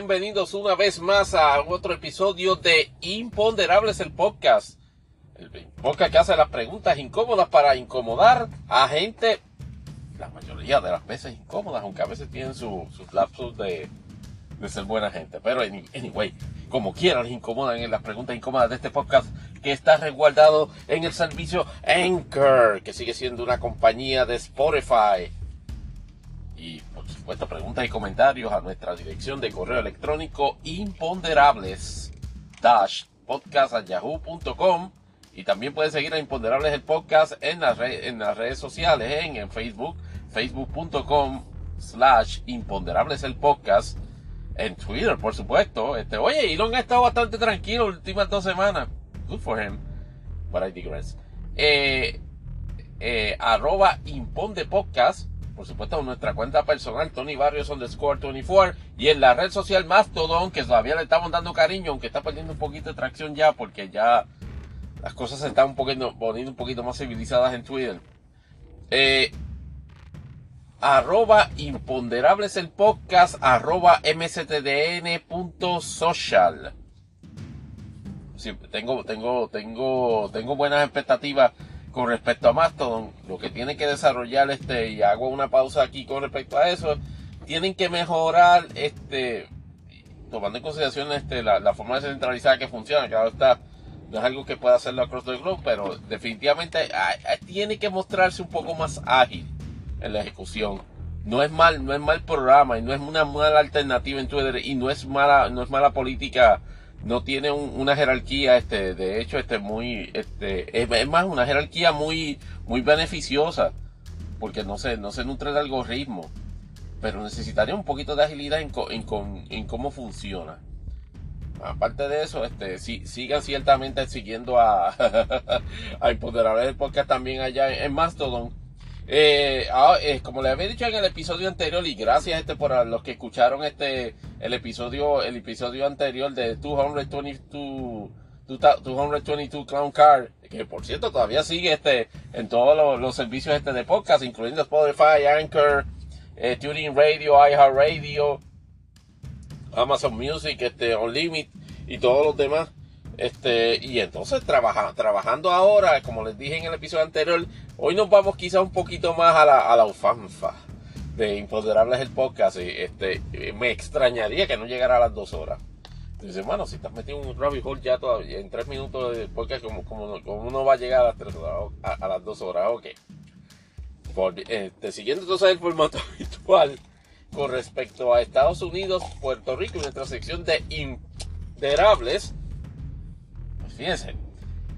Bienvenidos una vez más a otro episodio de Imponderables el podcast. El podcast que hace las preguntas incómodas para incomodar a gente, la mayoría de las veces incómodas, aunque a veces tienen sus lapsos de, de ser buena gente. Pero anyway, como quieran, les incomodan en las preguntas incómodas de este podcast que está resguardado en el servicio Anchor, que sigue siendo una compañía de Spotify. Por supuesto, preguntas y comentarios a nuestra dirección de correo electrónico imponderables podcast.yahoo.com y también pueden seguir a Imponderables el podcast en las, en las redes sociales, en, en Facebook, facebook.com slash imponderables el podcast en Twitter, por supuesto. Este, oye, Elon ha estado bastante tranquilo últimas dos semanas. Good for him. But I digress. Eh, eh, arroba Imponde Podcast. Por supuesto, en nuestra cuenta personal, Tony Barrios underscore 24. Y en la red social Mastodon, que todavía le estamos dando cariño, aunque está perdiendo un poquito de tracción ya, porque ya las cosas se están un poquito, poniendo un poquito más civilizadas en Twitter. Eh, arroba imponderables el podcast, arroba mstdn.social. Sí, tengo, tengo, tengo, tengo buenas expectativas con respecto a Mastodon. Lo que tiene que desarrollar este, y hago una pausa aquí con respecto a eso, tienen que mejorar este, tomando en consideración este, la, la forma descentralizada que funciona, que ahora está, no es algo que pueda hacerlo across the globe, pero definitivamente tiene que mostrarse un poco más ágil en la ejecución. No es mal, no es mal programa y no es una mala alternativa en Twitter y no es mala, no es mala política, no tiene una jerarquía, este, de hecho, este, muy, este, es, más una jerarquía muy, beneficiosa, porque no se, no se nutre de algoritmo, pero necesitaría un poquito de agilidad en, en, en cómo funciona. Aparte de eso, este, si, sigan ciertamente siguiendo a, a Imponderables del Podcast también allá en Mastodon eh, ah, como les había dicho en el episodio anterior, y gracias este por los que escucharon este el episodio, el episodio anterior de 222, 222 Clown Car, que por cierto todavía sigue este en todos los, servicios este de podcast, incluyendo Spotify, Anchor, eh, Tuning Radio, iHeartRadio, Amazon Music, este, Unlimited y todos los demás. Este, y entonces trabaja, trabajando ahora, como les dije en el episodio anterior, hoy nos vamos quizá un poquito más a la, a la ufanfa de Imponderables el podcast. Este, me extrañaría que no llegara a las dos horas. Dice, bueno, si estás metido en un rabbit hole ya todavía, en tres minutos de podcast, como, como, uno va a llegar a las, tres horas, a, las dos horas, ok. este, siguiendo entonces el formato habitual con respecto a Estados Unidos, Puerto Rico y nuestra sección de Imponderables Fíjense,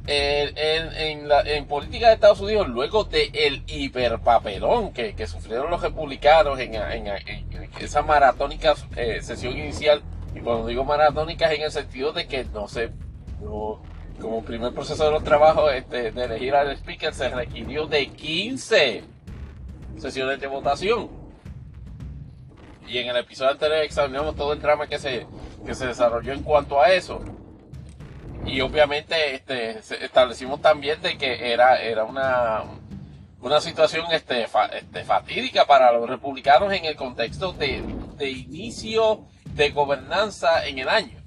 en, política de Estados Unidos, luego del el hiperpapelón que, que, sufrieron los republicanos en, esa maratónica eh, sesión inicial, y cuando digo maratónica es en el sentido de que no sé, como primer proceso de los trabajos este, de elegir al speaker se requirió de 15 sesiones de votación. Y en el episodio anterior examinamos todo el drama que se, que se desarrolló en cuanto a eso y obviamente este, establecimos también de que era, era una, una situación este, este, fatídica para los republicanos en el contexto de, de inicio de gobernanza en el año.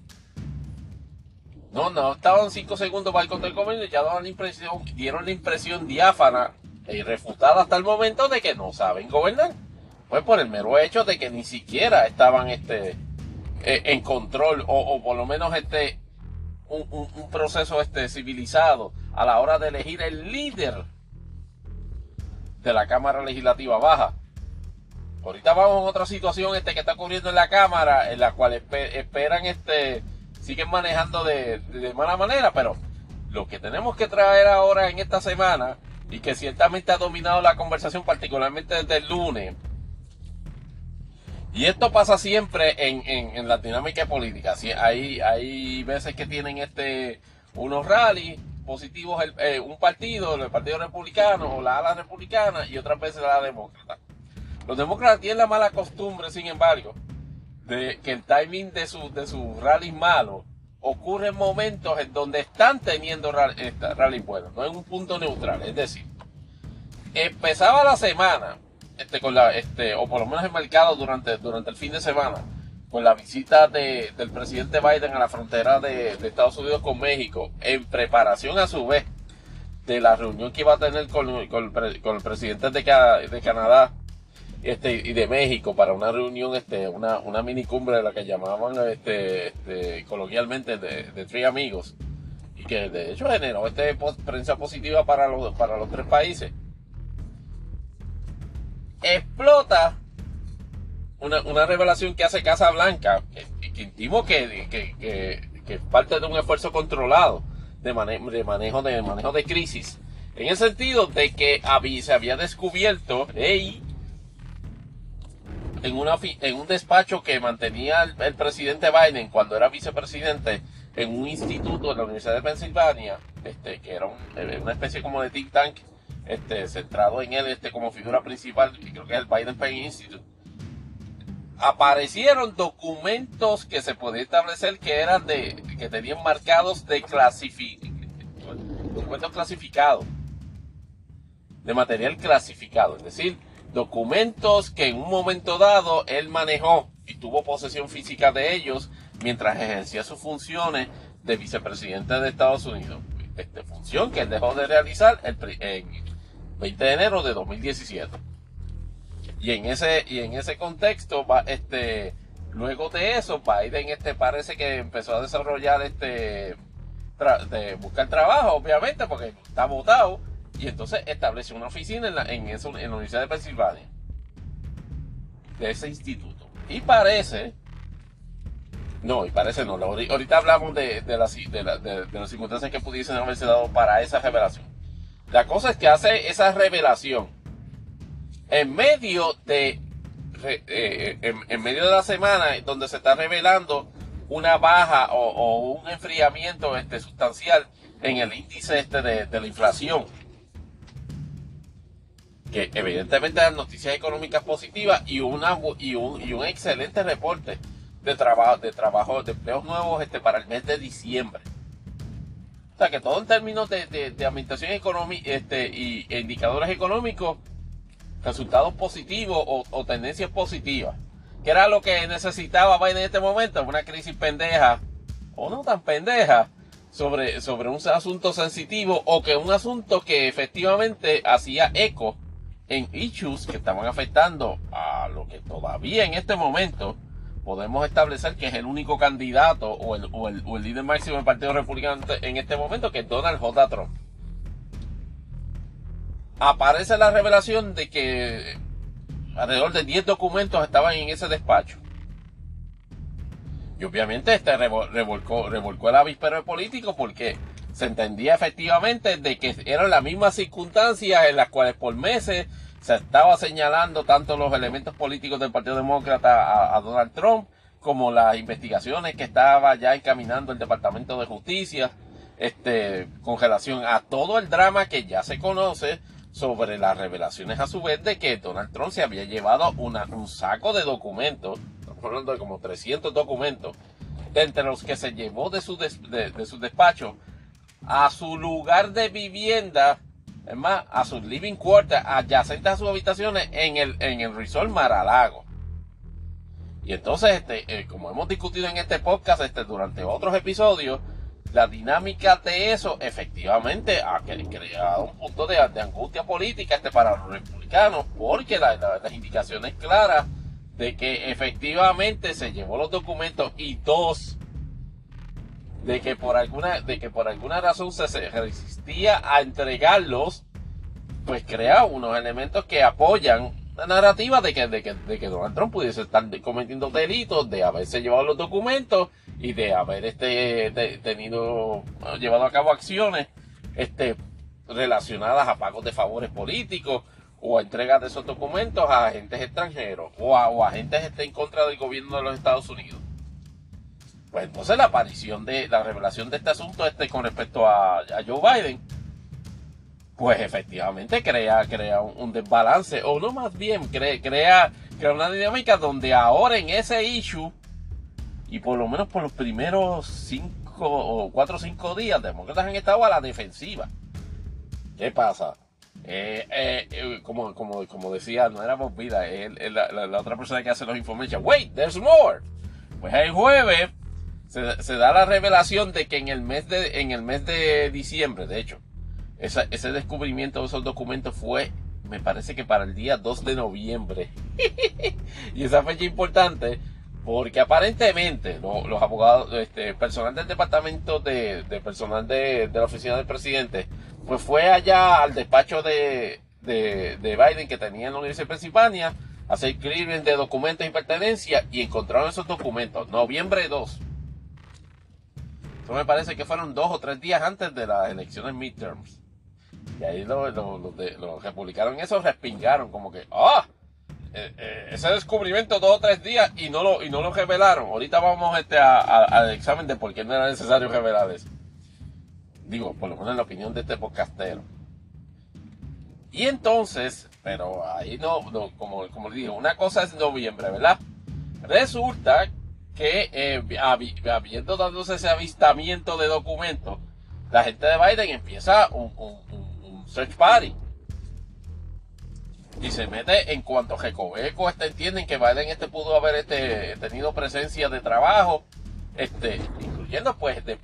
No, no, estaban cinco segundos para el control gobierno y ya daban la impresión, dieron la impresión diáfana y refutada hasta el momento de que no saben gobernar. Pues por el mero hecho de que ni siquiera estaban este, eh, en control o, o por lo menos este, un, proceso este, civilizado a la hora de elegir el líder de la Cámara Legislativa Baja. Ahorita vamos a otra situación este, que está ocurriendo en la Cámara, en la cual esperan, este, siguen manejando de, de mala manera, pero lo que tenemos que traer ahora en esta semana, y que ciertamente ha dominado la conversación, particularmente desde el lunes, y esto pasa siempre en, en, la dinámica política. hay, hay veces que tienen este unos rallies positivos eh, un partido, el Partido Republicano o la ala republicana y otras veces la ala demócrata. Los demócratas tienen la mala costumbre, sin embargo, de que el timing de sus de sus rallies malos ocurre en momentos en donde están teniendo rallies buenos, no en un punto neutral. Es decir, empezaba la semana este, con la, este, o por lo menos enmarcado durante, durante el fin de semana, con la visita de, del presidente Biden a la frontera de, de, Estados Unidos con México, en preparación a su vez de la reunión que iba a tener con, con, el presidente de, de Canadá este, y de México para una reunión, este, una, una mini cumbre de la que llamaban este, este coloquialmente de, de tres amigos, y que de hecho generó este, prensa positiva para los, para los tres países. Explota una, una revelación que hace Casa Blanca, que, intimo que, que, es parte de un esfuerzo controlado de, manejo, de manejo de crisis. En el sentido de que había, se había descubierto, hey, en, en un despacho que mantenía el, presidente Biden cuando era vicepresidente en un instituto de la Universidad de Pensilvania, este, que era eh, una especie como de think tank, este, centrado en él este, como figura principal, creo que es el Biden Penn Institute, aparecieron documentos que se podía establecer que eran de, que tenían marcados de clasificados, documentos clasificados, de material clasificado, es decir, documentos que en un momento dado él manejó y tuvo posesión física de ellos mientras ejercía sus funciones de vicepresidente de Estados Unidos. Esta función que él dejó de realizar el, en 20 de enero de 2017. Y en ese, y en ese contexto, este, luego de eso, Biden este, parece que empezó a desarrollar este, de buscar trabajo, obviamente, porque está votado y entonces estableció una oficina en la, en, eso, en la Universidad de Pensilvania. De ese instituto. Y parece. No, y parece no. Ahorita hablamos de, de, las, circunstancias que pudiesen haberse dado para esa revelación. La cosa es que hace esa revelación en medio de. Eh, en, medio de la semana donde se está revelando una baja o, un enfriamiento este, sustancial en el índice este de, la inflación que evidentemente las noticias económicas positivas y, y, un, y un excelente reporte de trabajo, de trabajo, de empleos nuevos este, para el mes de diciembre. O sea que todo en términos de, de, de administración económica este, y e indicadores económicos, resultados positivos o, o, tendencias positivas. Que era lo que necesitaba Biden en este momento, una crisis pendeja, o no tan pendeja, sobre, sobre un asunto sensitivo, o que un asunto que efectivamente hacía eco en issues que estaban afectando a lo que todavía en este momento podemos establecer que es el único candidato o el, o el, o el líder máximo del Partido Republicano en este momento, que es Donald J. Trump. Aparece la revelación de que alrededor de 10 documentos estaban en ese despacho. Y obviamente este revolcó, revolcó el avispero político porque se entendía efectivamente de que eran las mismas circunstancias en las cuales por meses se estaba señalando tanto los elementos políticos del Partido Demócrata a, Donald Trump como las investigaciones que estaba ya encaminando el Departamento de Justicia este, con relación a todo el drama que ya se conoce sobre las revelaciones a su vez de que Donald Trump se había llevado un saco de documentos, estamos hablando de como 300 documentos, entre los que se llevó de su despacho a su lugar de vivienda, es más, a sus living quarters, adyacentes a sus habitaciones en el, en el resort Maralago. Y entonces, este, eh, como hemos discutido en este podcast este, durante otros episodios, la dinámica de eso efectivamente ha creado un punto de, angustia política este, para los republicanos, porque la, las indicaciones claras de que efectivamente se llevó los documentos y dos, de que por alguna, de que por alguna razón se, a entregarlos, pues crea unos elementos que apoyan la narrativa de que, de que, de que Donald Trump pudiese estar cometiendo delitos, de haberse llevado los documentos y de haber este, tenido, llevado a cabo acciones, este, relacionadas a pagos de favores políticos o a entregas de esos documentos a agentes extranjeros o a, o a agentes este, en contra del gobierno de los Estados Unidos. Pues entonces la aparición de la revelación de este asunto este con respecto a, Joe Biden, pues efectivamente crea, crea un, desbalance, o no más bien, crea, crea, crea una dinámica donde ahora en ese issue, y por lo menos por los primeros cinco o cuatro o cinco días, demócratas han estado a la defensiva. ¿Qué pasa? Eh, eh, eh, como, como, como decía, no era Bob Vida, es la, la, otra persona que hace los information. Wait, there's more. Pues el jueves se, da la revelación de que en el mes de, en el mes de diciembre, de hecho, ese descubrimiento de esos documentos fue, me parece que para el día 2 de noviembre. y esa fecha importante porque aparentemente los abogados, este, personal del departamento de, personal de, la oficina del presidente, pues fue allá al despacho de, de, Biden que tenía en la Universidad de Pensilvania, hacer clearing de documentos y pertenencia y encontraron esos documentos, noviembre 2. Eso me parece que fueron dos o tres días antes de las elecciones midterms. Y ahí los, los, los republicanos eso respingaron como que, ¡ah! Eh, eh, ese descubrimiento dos o tres días y no lo, y no lo revelaron. Ahorita vamos este, al examen de por qué no era necesario revelar eso. Digo, por lo menos en la opinión de este podcastero. Y entonces, pero ahí no, como, como le dije, una cosa es noviembre, ¿verdad? Resulta que eh, habiendo dándose ese avistamiento de documentos, la gente de Biden empieza un, un search party y se mete en cuanto Recoveco este, entienden que Biden este pudo haber este, tenido presencia de trabajo, este, incluyendo pues de,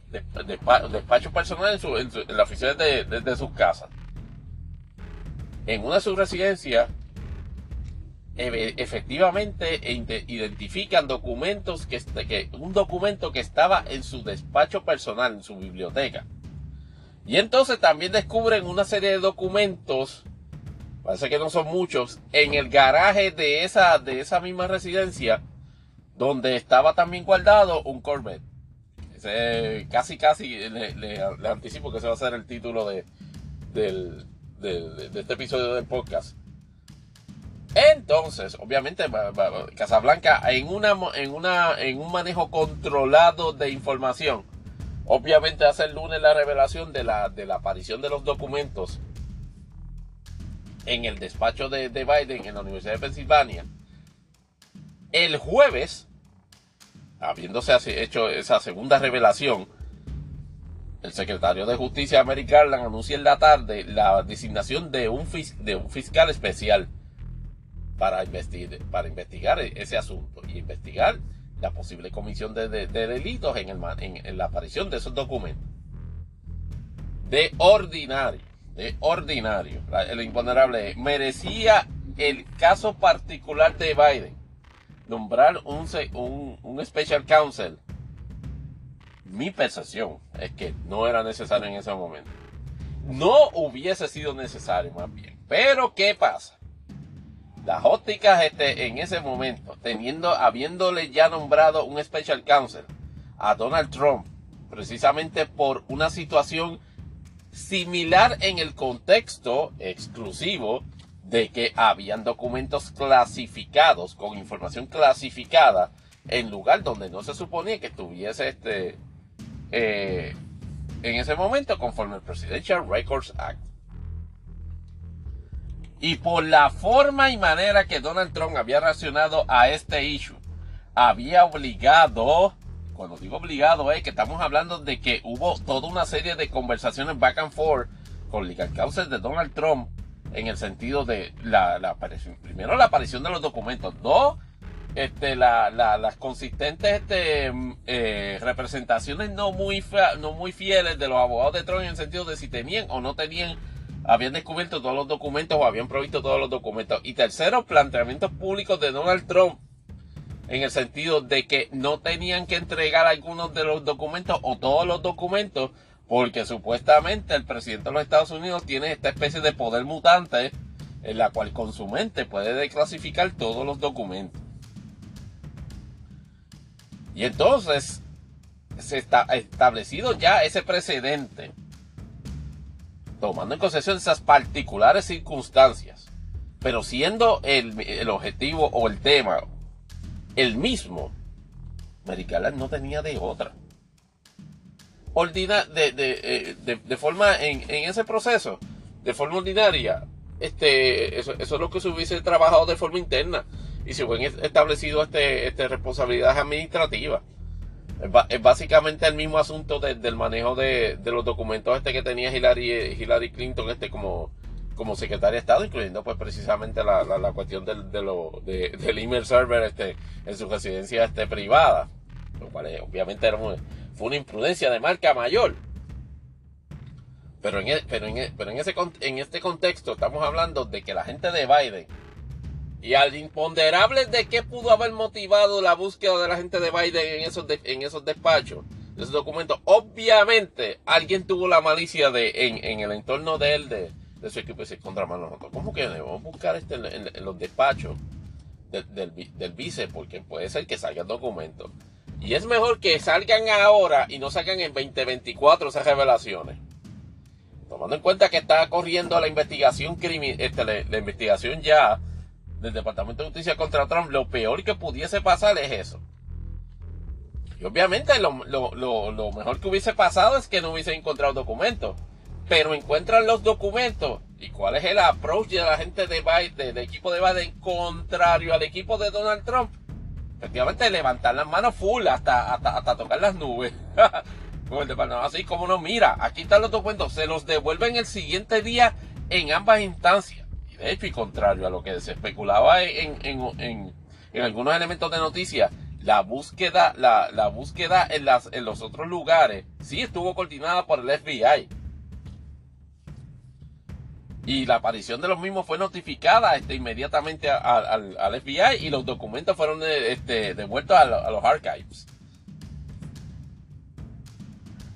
despacho personal en, su, en, la oficina de, de, sus casas. En una de sus residencias, efectivamente identifican documentos que, un documento que estaba en su despacho personal, en su biblioteca. Y entonces también descubren una serie de documentos parece que no son muchos, en el garaje de esa, de esa misma residencia, donde estaba también guardado un Corvette. Casi, casi le, anticipo que ese va a ser el título de, de, este episodio del podcast. Entonces, obviamente, Casablanca en, una, en, una, en un manejo controlado de información, obviamente hace el lunes la revelación de la, aparición de los documentos en el despacho de, Biden en la Universidad de Pensilvania, el jueves, habiéndose hecho esa segunda revelación, el secretario de Justicia americana anuncia en la tarde la designación de un, de un fiscal especial para, investigar ese asunto y investigar la posible comisión de, delitos en, la aparición de esos documentos. De ordinario de ordinario, el imponderable, merecía el caso particular de Biden nombrar un, un special counsel. Mi percepción es que no era necesario en ese momento. No hubiese sido necesario más bien. Pero ¿qué pasa? Las ópticas este, en ese momento, teniendo, habiéndole ya nombrado un special counsel a Donald Trump, precisamente por una situación similar en el contexto exclusivo de que habían documentos clasificados con información clasificada en lugar donde no se suponía que estuviese este eh, en ese momento conforme al Presidential Records Act. Y por la forma y manera que Donald Trump había reaccionado a este issue, había obligado cuando digo obligado es que estamos hablando de que hubo toda una serie de conversaciones back and forth con legal counsel de Donald Trump en el sentido de la, aparición, primero la aparición de los documentos, dos, este, las consistentes este, eh, representaciones no muy, no muy fieles de los abogados de Trump en el sentido de si tenían o no tenían, habían descubierto todos los documentos o habían provisto todos los documentos. Y tercero, planteamientos públicos de Donald Trump en el sentido de que no tenían que entregar algunos de los documentos o todos los documentos porque supuestamente el presidente de los Estados Unidos tiene esta especie de poder mutante en la cual con su mente puede declasificar todos los documentos. Y entonces se está establecido ya ese precedente, tomando en consideración esas particulares circunstancias, pero siendo el, el objetivo o el tema el mismo, Mericala no tenía de otra. Ordina, de, de, eh, de, forma, en, en, ese proceso, de forma ordinaria, este, eso, eso, es lo que se hubiese trabajado de forma interna y se hubiesen establecido este, este responsabilidades administrativas. Es, básicamente el mismo asunto del manejo de, de, los documentos este que tenía Hillary, Hillary Clinton este como, como secretario de Estado, incluyendo pues precisamente la, la, cuestión del, de lo, de, del email server este, en su residencia este, privada, lo cual eh, obviamente era fue una imprudencia de marca mayor. Pero en, e, pero, en, e, pero en, ese, en este contexto estamos hablando de que la gente de Biden y al imponderable de qué pudo haber motivado la búsqueda de la gente de Biden en esos, en esos despachos, de esos documentos, obviamente alguien tuvo la malicia de en, el entorno de él, de, su equipo, y contra nosotros. ¿Cómo que debemos buscar este en, los despachos del, del, vice? Porque puede ser que salgan documentos. Y es mejor que salgan ahora y no salgan en 2024 esas revelaciones. Tomando en cuenta que está corriendo la investigación criminal, este, la investigación ya del Departamento de Justicia contra Trump, lo peor que pudiese pasar es eso. Y obviamente lo, mejor que hubiese pasado es que no hubiese encontrado documentos. Pero encuentran los documentos. ¿Y cuál es el approach de la gente de Biden, del equipo de Biden, contrario al equipo de Donald Trump? Efectivamente, levantar las manos full hasta, tocar las nubes. Con el departamento. Así como no, mira, aquí están los documentos. Se los devuelven el siguiente día en ambas instancias de hecho y contrario a lo que se especulaba en, en, en, algunos elementos de noticias, la búsqueda, la, la búsqueda en, las, en los otros lugares sí estuvo coordinada por el FBI. Y la aparición de los mismos fue notificada este, inmediatamente al, al, FBI y los documentos fueron este, devueltos a, los archives.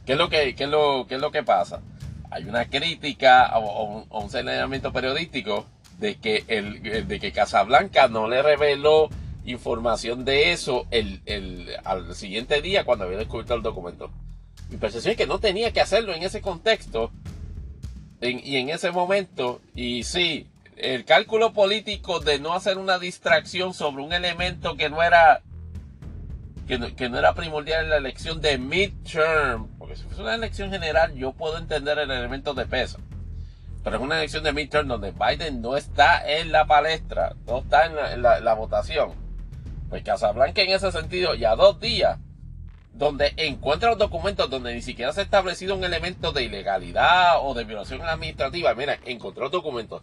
¿Qué es lo que, qué es lo, qué es lo que pasa? Hay una crítica o, o un señalamiento periodístico de que, el, de que Casablanca no le reveló información de eso el, el, al siguiente día cuando había descubierto el documento. Mi percepción es que no tenía que hacerlo en ese contexto y en ese momento. Y sí, el cálculo político de no hacer una distracción sobre un elemento que no era que no, que no era primordial en la elección de midterm, porque si fuese una elección general yo puedo entender el elemento de peso pero es una elección de midterm donde Biden no está en la palestra, no está en la, votación. Pues Casablanca en ese sentido, ya dos días, donde encuentra los documentos donde ni siquiera se ha establecido un elemento de ilegalidad o de violación administrativa. Mira, encontró documentos.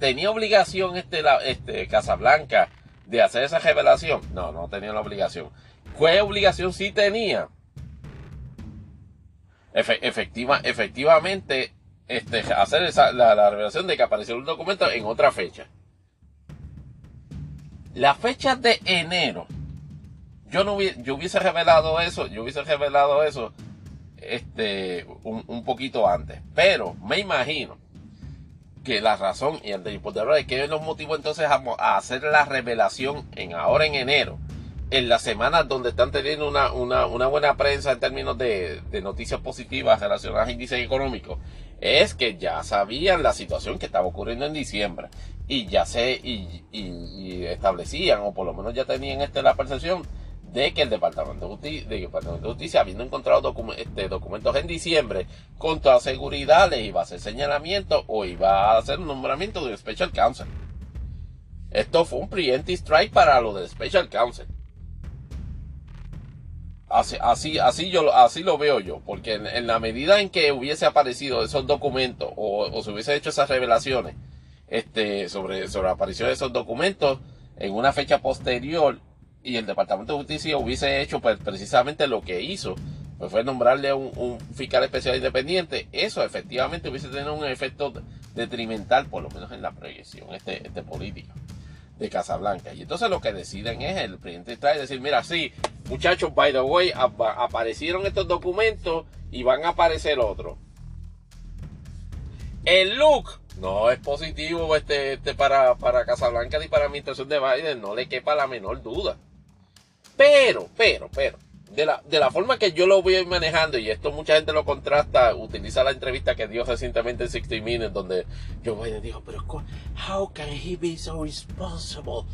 ¿Tenía obligación este, este Casablanca de hacer esa revelación? No, no tenía la obligación. ¿Qué obligación sí tenía? efectiva, efectivamente, este, hacer esa, la, revelación de que apareció un documento en otra fecha. La fecha de enero, yo no hubiese, yo hubiese revelado eso, yo hubiese revelado eso este, un, poquito antes. Pero me imagino que la razón y el de es que nos motivó entonces a, hacer la revelación en ahora en enero en las semanas donde están teniendo una, una, buena prensa en términos de, de, noticias positivas relacionadas a índices económicos, es que ya sabían la situación que estaba ocurriendo en diciembre y ya se y, establecían o por lo menos ya tenían este, la percepción de que el Departamento de Justicia, de Departamento de habiendo encontrado este, documentos en diciembre, con toda seguridad les iba a hacer señalamiento o iba a hacer un nombramiento de Special Counsel. Esto fue un preemptive strike para lo del Special Counsel. Así, así, así, yo, así lo veo yo, porque en, la medida en que hubiese aparecido esos documentos o, se hubiese hecho esas revelaciones este, sobre, sobre la aparición de esos documentos en una fecha posterior y el Departamento de Justicia hubiese hecho pues, precisamente lo que hizo, pues fue nombrarle un, un fiscal especial independiente, eso efectivamente hubiese tenido un efecto detrimental, por lo menos en la proyección este, este política de Casablanca. Y entonces lo que deciden es el presidente trae decir, mira, sí, muchachos, by the way, aparecieron estos documentos y van a aparecer otros. El look no es positivo este, este para, para Casablanca ni para la administración de Biden, no le quepa la menor duda. Pero, pero, pero, de la, de la forma que yo lo voy manejando, y esto mucha gente lo contrasta, utiliza la entrevista que dio recientemente en 60 Minutes, donde Joe Biden dijo, pero how can he be so responsible?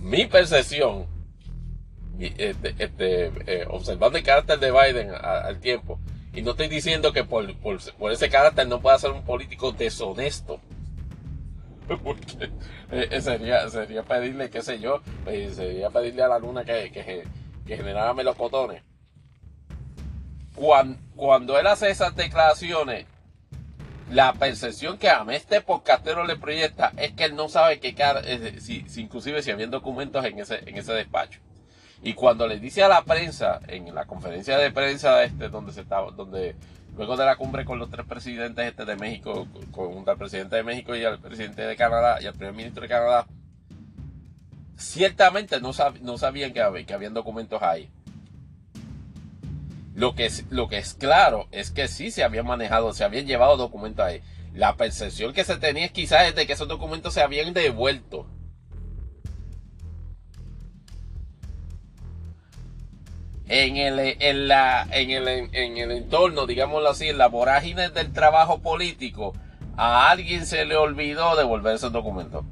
Mi percepción, este, este, eh, observando el carácter de Biden al tiempo, y no estoy diciendo que por, por, por, ese carácter no pueda ser un político deshonesto, porque eh, sería, sería pedirle, qué sé yo, eh, sería pedirle a la luna que, que que generaba melocotones, cuando, cuando él hace esas declaraciones, la percepción que a este podcastero le proyecta es que él no sabe qué si, si, inclusive si había documentos en ese, en ese despacho. Y cuando le dice a la prensa, en la conferencia de prensa este, donde se estaba, donde luego de la cumbre con los tres presidentes este de México, con el presidente de México y el presidente de Canadá y el primer ministro de Canadá, ciertamente no, no sabían que, que habían documentos ahí. Lo que, es, lo que es claro es que sí se habían manejado, se habían llevado documentos ahí. La percepción que se tenía quizás es de que esos documentos se habían devuelto. En el, en, la, en, el, en el entorno, digámoslo así, en la vorágine del trabajo político, a alguien se le olvidó devolver esos documentos.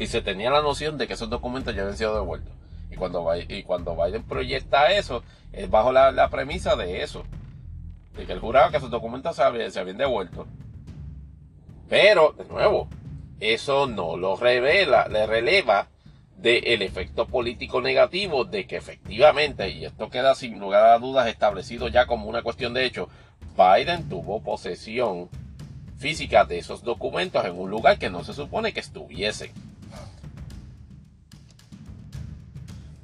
Y se tenía la noción de que esos documentos ya habían sido devueltos. Y cuando, y cuando Biden proyecta eso, es bajo la, premisa de eso. De que él juraba que esos documentos se habían, se habían devuelto. Pero, de nuevo, eso no lo revela, le releva del efecto político negativo de que efectivamente, y esto queda sin lugar a dudas establecido ya como una cuestión de hecho, Biden tuvo posesión física de esos documentos en un lugar que no se supone que estuviesen.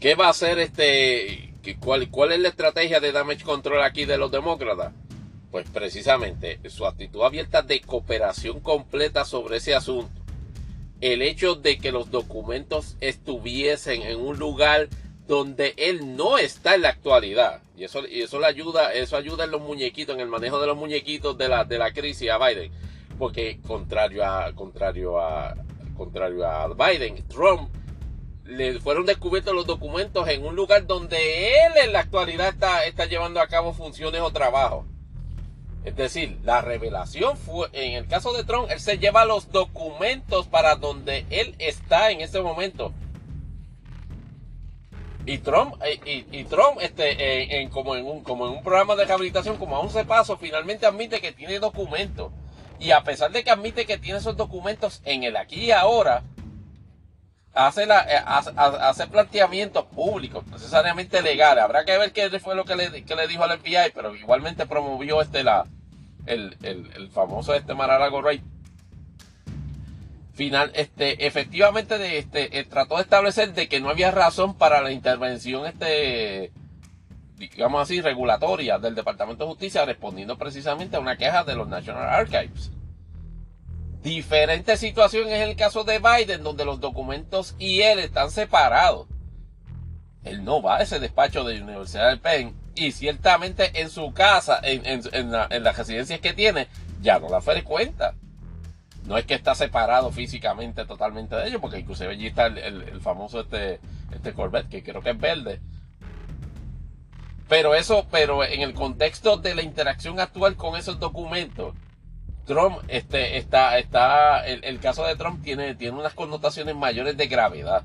¿Qué va a hacer este? Cuál, ¿Cuál es la estrategia de damage control aquí de los demócratas? Pues precisamente su actitud abierta de cooperación completa sobre ese asunto. El hecho de que los documentos estuviesen en un lugar donde él no está en la actualidad. Y eso, y eso le ayuda, eso ayuda en los muñequitos, en el manejo de los muñequitos de la, de la crisis a Biden. Porque contrario a, contrario a, contrario a Biden, Trump le fueron descubiertos los documentos en un lugar donde él en la actualidad está, está llevando a cabo funciones o trabajos. Es decir, la revelación fue, en el caso de Trump, él se lleva los documentos para donde él está en ese momento. Y Trump, eh, y, Trump este, en, como, en un, como en un programa de rehabilitación, como a 11 pasos, finalmente admite que tiene documentos. Y a pesar de que admite que tiene esos documentos en el aquí y ahora, hace, la, eh, hace, planteamientos públicos, necesariamente legales. Habrá que ver qué fue lo que le, le dijo al FBI, pero igualmente promovió este la, el, el, famoso este Maralago Ray. Final, este, efectivamente de, este, eh, trató de establecer de que no había razón para la intervención este, digamos así, regulatoria del Departamento de Justicia respondiendo precisamente a una queja de los National Archives. Diferente situación es el caso de Biden, donde los documentos y él están separados. Él no va a ese despacho de la Universidad del Penn y ciertamente en su casa, en, las residencias que tiene, ya no la frecuenta. No es que está separado físicamente totalmente de ellos, porque inclusive allí está el, famoso este, este Corvette, que creo que es verde. Pero eso, pero en el contexto de la interacción actual con esos documentos, Trump, este, está, está, el, caso de Trump tiene, tiene unas connotaciones mayores de gravedad.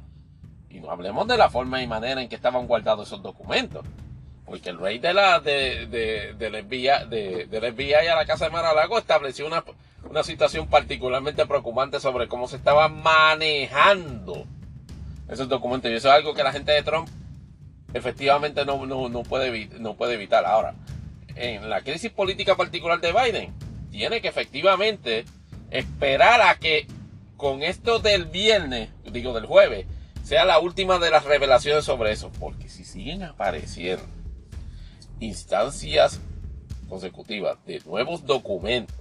Y no hablemos de la forma y manera en que estaban guardados esos documentos. Porque el rey de la, de, de, del, FBI, de, del FBI a la casa de Mar-a-Lago estableció una, una situación particularmente preocupante sobre cómo se estaban manejando esos documentos. Y eso es algo que la gente de Trump efectivamente no, no, no, puede, no puede evitar. Ahora, en la crisis política particular de Biden, tiene que efectivamente esperar a que con esto del viernes, digo del jueves, sea la última de las revelaciones sobre eso. Porque si siguen apareciendo instancias consecutivas de nuevos documentos,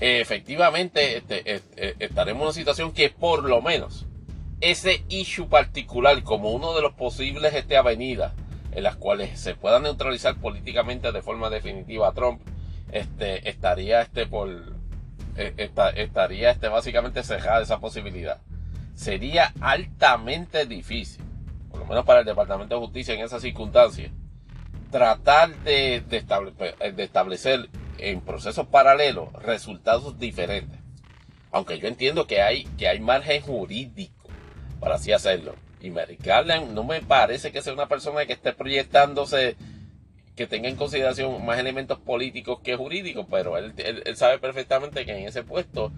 efectivamente este, este, estaremos en una situación que por lo menos ese issue particular como uno de los posibles este, avenidas en las cuales se pueda neutralizar políticamente de forma definitiva a Trump este, estaría este por eh, estaría este básicamente cerrada esa posibilidad. Sería altamente difícil, por lo menos para el Departamento de Justicia en esas circunstancias, tratar de, de, establecer en procesos paralelos resultados diferentes. Aunque yo entiendo que hay, que hay margen jurídico para así hacerlo. Y Mary Garland no me parece que sea una persona que esté proyectándose que tenga en consideración más elementos políticos que jurídicos, pero él, sabe perfectamente que en ese puesto,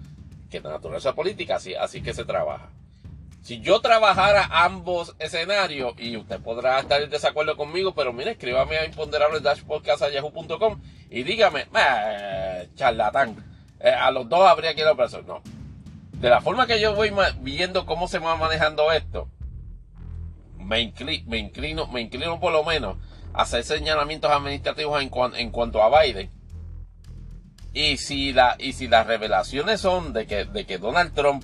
que la naturaleza política, así, que se trabaja. Si yo trabajara ambos escenarios, y usted podrá estar en desacuerdo conmigo, pero mire, escríbame a imponderables-podcast.yahoo.com y dígame, charlatán, eh, a los dos habría que ir a la No. De la forma que yo voy viendo cómo se va manejando esto, me, inclino, me inclino por lo menos hacer señalamientos administrativos en, en cuanto a Biden. Y si, las revelaciones son de que, de que Donald Trump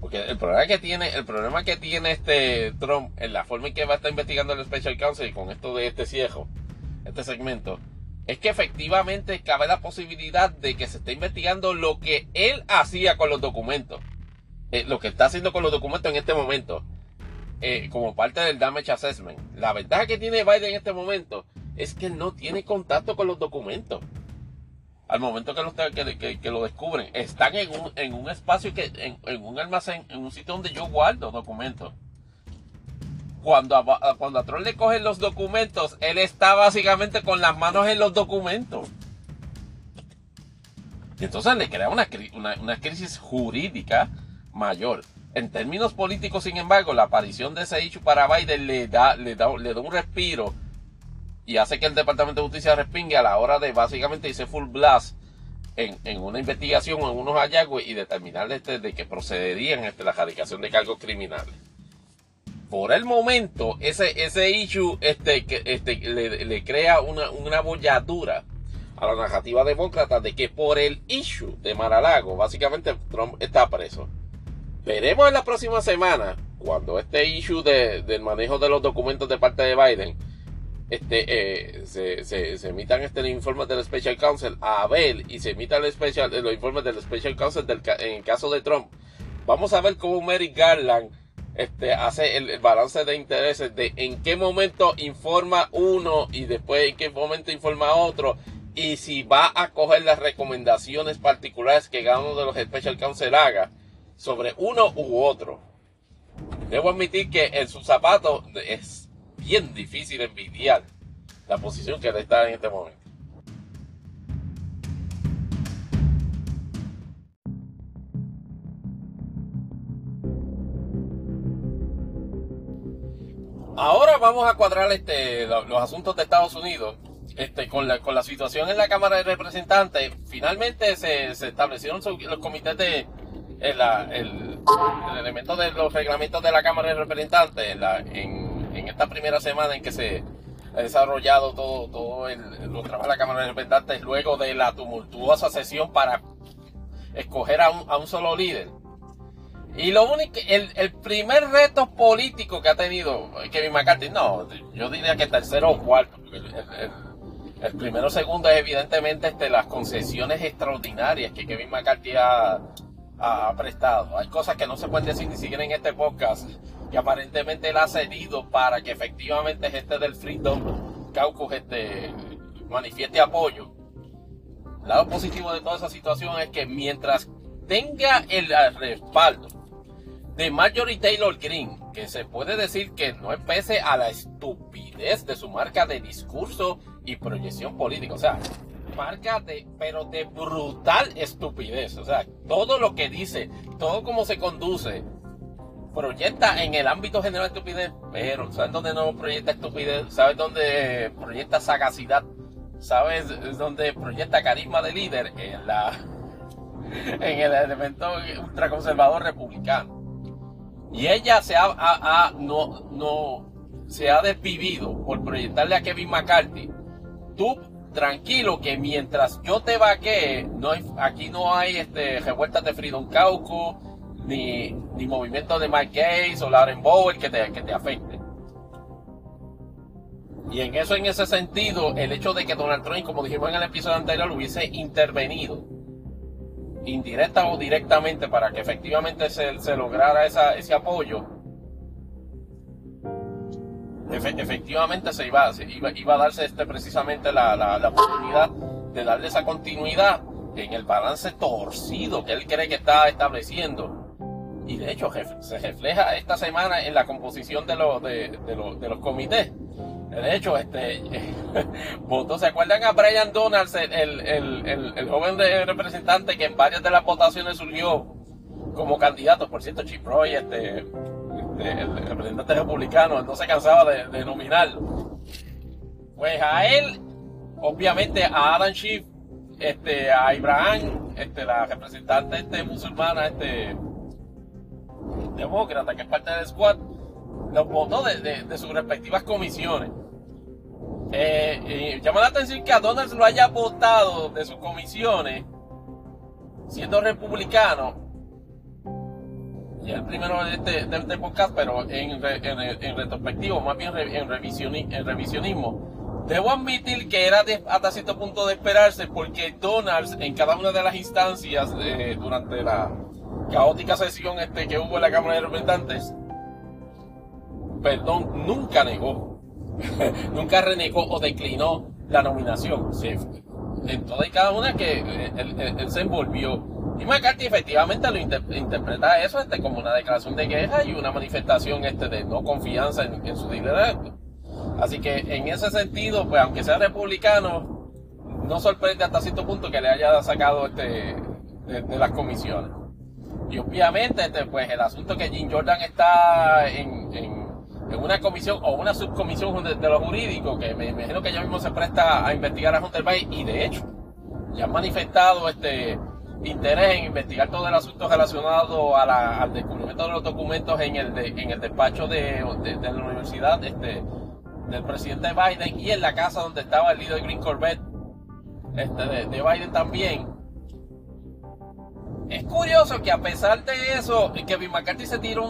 porque el problema que tiene, el problema que tiene este Trump en la forma en que va a estar investigando el Special Counsel con esto de este ciego, este segmento, es que efectivamente cabe la posibilidad de que se esté investigando lo que él hacía con los documentos. Eh, lo que está haciendo con los documentos en este momento. Eh, como parte del damage assessment. La ventaja que tiene Biden en este momento es que no tiene contacto con los documentos al momento que lo, que, que, lo descubren, están en un, en un espacio, que en, un almacén, en un sitio donde yo guardo documentos. Cuando a, cuando a Troll le cogen los documentos, él está básicamente con las manos en los documentos. Y entonces le crea una, una, crisis jurídica mayor. En términos políticos, sin embargo, la aparición de ese hecho para Biden le da, le da, le da un respiro y hace que el Departamento de Justicia respingue a la hora de básicamente irse full blast en, una investigación o en unos hallazgos y determinar este, de que procederían este, la erradicación de cargos criminales. Por el momento, ese, ese issue este, que, este, le, crea una, una bolladura a la narrativa demócrata de que por el issue de Maralago, básicamente Trump está preso. Veremos en la próxima semana, cuando este issue del manejo de los documentos de parte de Biden este, eh, se, se, emitan este, los informes del Special Counsel a Abel y se emitan special, los informes del Special Counsel en el caso de Trump, vamos a ver cómo Mary Garland este, hace el, balance de intereses de en qué momento informa uno y después en qué momento informa otro y si va a coger las recomendaciones particulares que cada uno de los Special Counsel haga sobre uno u otro. Debo admitir que en sus zapatos es bien difícil envidiar la posición que él está en este momento. Ahora vamos a cuadrar este, los asuntos de Estados Unidos este, con, la, con la situación en la Cámara de Representantes. Finalmente se, establecieron los comités de el, el, elemento de los reglamentos de la Cámara de Representantes en, en esta primera semana en que se ha desarrollado todo, todo el, los trabajos de la Cámara de Representantes luego de la tumultuosa sesión para escoger a un, a un solo líder. Y lo único, el, el, primer reto político que ha tenido Kevin McCarthy, no, yo diría que tercero o cuarto. El, el, primero o segundo es evidentemente este, las concesiones extraordinarias que Kevin McCarthy ha, ha prestado. Hay cosas que no se pueden decir ni siquiera en este podcast que aparentemente él ha cedido para que efectivamente gente del Freedom Caucus este, manifieste apoyo. El lado positivo de toda esa situación es que mientras tenga el respaldo de Marjorie Taylor Greene, que se puede decir que no es pese a la estupidez de su marca de discurso y proyección política, o sea, marca de, pero de brutal estupidez, o sea, todo lo que dice, todo cómo se conduce, proyecta en el ámbito general de estupidez, pero ¿sabes dónde no proyecta estupidez? ¿Sabes dónde proyecta sagacidad? ¿Sabes dónde proyecta carisma de líder? En, la, en el elemento ultraconservador republicano. Y ella se ha, no, no, se ha desvivido por proyectarle a Kevin McCarthy. Tú tranquilo que mientras yo te vaquee, no aquí no hay este, revueltas de Freedom Caucus, ni, ni movimiento de Mike Gates o Lauren Bower que te, que te afecte. Y en eso, en ese sentido, el hecho de que Donald Trump, como dijimos en el episodio anterior, hubiese intervenido, indirecta o directamente, para que efectivamente se, se lograra esa, ese apoyo, efectivamente se iba, iba, iba, a darse este, precisamente la, la, oportunidad de darle esa continuidad en el balance torcido que él cree que está estableciendo y de hecho se refleja esta semana en la composición de los, de, los, comités. De hecho, este votó, ¿se acuerdan a Brian Donalds, el, el, joven de representante que en varias de las votaciones surgió como candidatos. Por cierto, Chip Roy, este, el, representante republicano, no se cansaba de, de nominarlo. Pues a él, obviamente a Adam Schiff, este, a Ibrahim, este, la representante este, musulmana, este, demócrata, que es parte del squad, los votó de, sus respectivas comisiones. Eh, llama la atención que a Donald lo haya votado de sus comisiones, siendo republicano, el primero de este, de este podcast, pero en, en, retrospectivo, más bien en, revisionismo, debo admitir que era hasta cierto punto de esperarse porque Donald en cada una de las instancias eh, durante la caótica sesión este, que hubo en la Cámara de Representantes, perdón, nunca negó, nunca renegó o declinó la nominación. en toda y cada una que eh, él, se envolvió. Y McCarthy efectivamente lo interpreta eso este, como una declaración de queja y una manifestación este, de no confianza en, su liderazgo. Así que en ese sentido, pues aunque sea republicano, no sorprende hasta cierto punto que le haya sacado este, de, las comisiones. Y obviamente, este, pues el asunto que Jim Jordan está en en una comisión o una subcomisión de, los jurídicos, que me imagino que ya mismo se presta a investigar a Hunter Bay, y de hecho, ya han manifestado este interés en investigar todo el asunto relacionado al descubrimiento de los documentos en el, en el despacho de, la universidad este, del presidente Biden y en la casa donde estaba el líder Green Corvette este, de, Biden también. Es curioso que a pesar de eso, Kevin McCarthy se tiró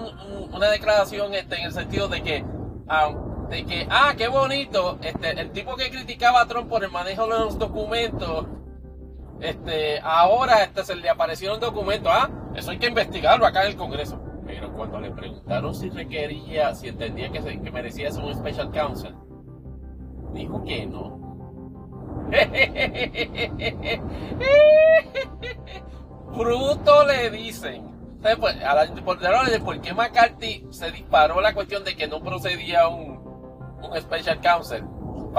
una declaración este, en el sentido de que, ah, de que, ah, qué bonito, este, el tipo que criticaba a Trump por el manejo de los documentos, este, ahora este, se le aparecieron documentos, ah, eso hay que investigarlo acá en el Congreso. Pero cuando le preguntaron si requería, si entendía que, que merecía ser un special counsel, dijo que no. Bruto le dicen. Pues, a la, por qué McCarthy se disparó la cuestión de que no procedía un, un special counsel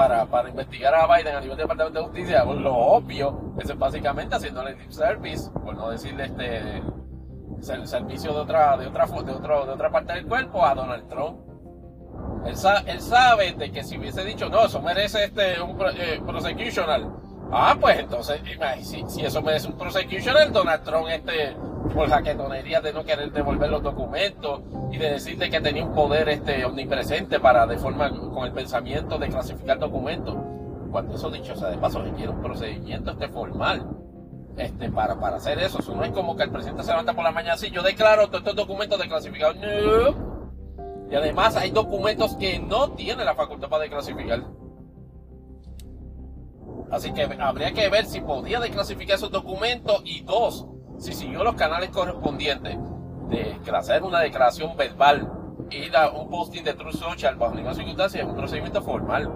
para, para investigar a Biden a nivel del Departamento de Justicia. Pues, lo obvio, es básicamente haciéndole lip service, por no decirle este servicio de otra, de otra, de otro, de otra parte del cuerpo a Donald Trump. Él, él, sabe de que si hubiese dicho, no, eso merece este un eh, prosecutional Ah, pues entonces, si, si eso merece un prosecution, el Donald Trump, este, por jaquetonería de no querer devolver los documentos y de decirte que tenía un poder este omnipresente para, de forma, con el pensamiento de clasificar documentos. Cuando eso dicho sea de paso, requiere un procedimiento este formal este, para, para hacer eso. Eso no es como que el presidente se levanta por la mañana así, yo declaro todos estos documentos desclasificados. No. Y además hay documentos que no tiene la facultad para desclasificar. Así que habría que ver si podía desclasificar esos documentos y dos, si siguió los canales correspondientes de hacer una declaración verbal y un posting de True Social bajo ninguna circunstancia es un procedimiento formal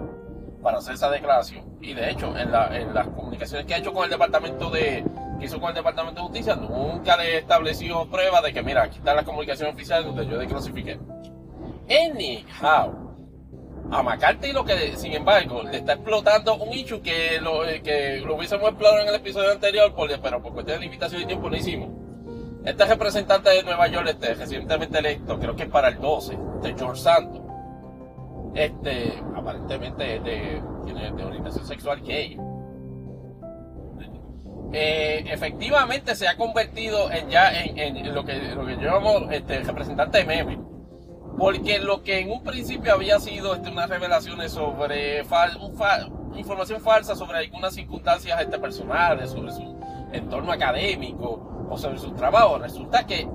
para hacer esa declaración. Y de hecho, en, las comunicaciones que ha hecho con el departamento de que hizo con el departamento de justicia, nunca le estableció prueba de que mira, aquí está la comunicación oficial donde yo desclasifiqué. Anyhow, a McCarthy lo que, sin embargo, le está explotando un issue que lo, eh, que lo hubiésemos explorado en el episodio anterior, pero por cuestión de limitación de tiempo no hicimos. Este representante de Nueva York, este, recientemente electo, creo que es para el 12, de George Santos, este, aparentemente de, de orientación sexual gay. Eh, efectivamente se ha convertido en ya en, lo que lo que este representante de meme porque lo que en un principio había sido este, unas revelaciones sobre información falsa sobre algunas circunstancias este, personales, sobre su entorno académico o sobre sus trabajos, resulta que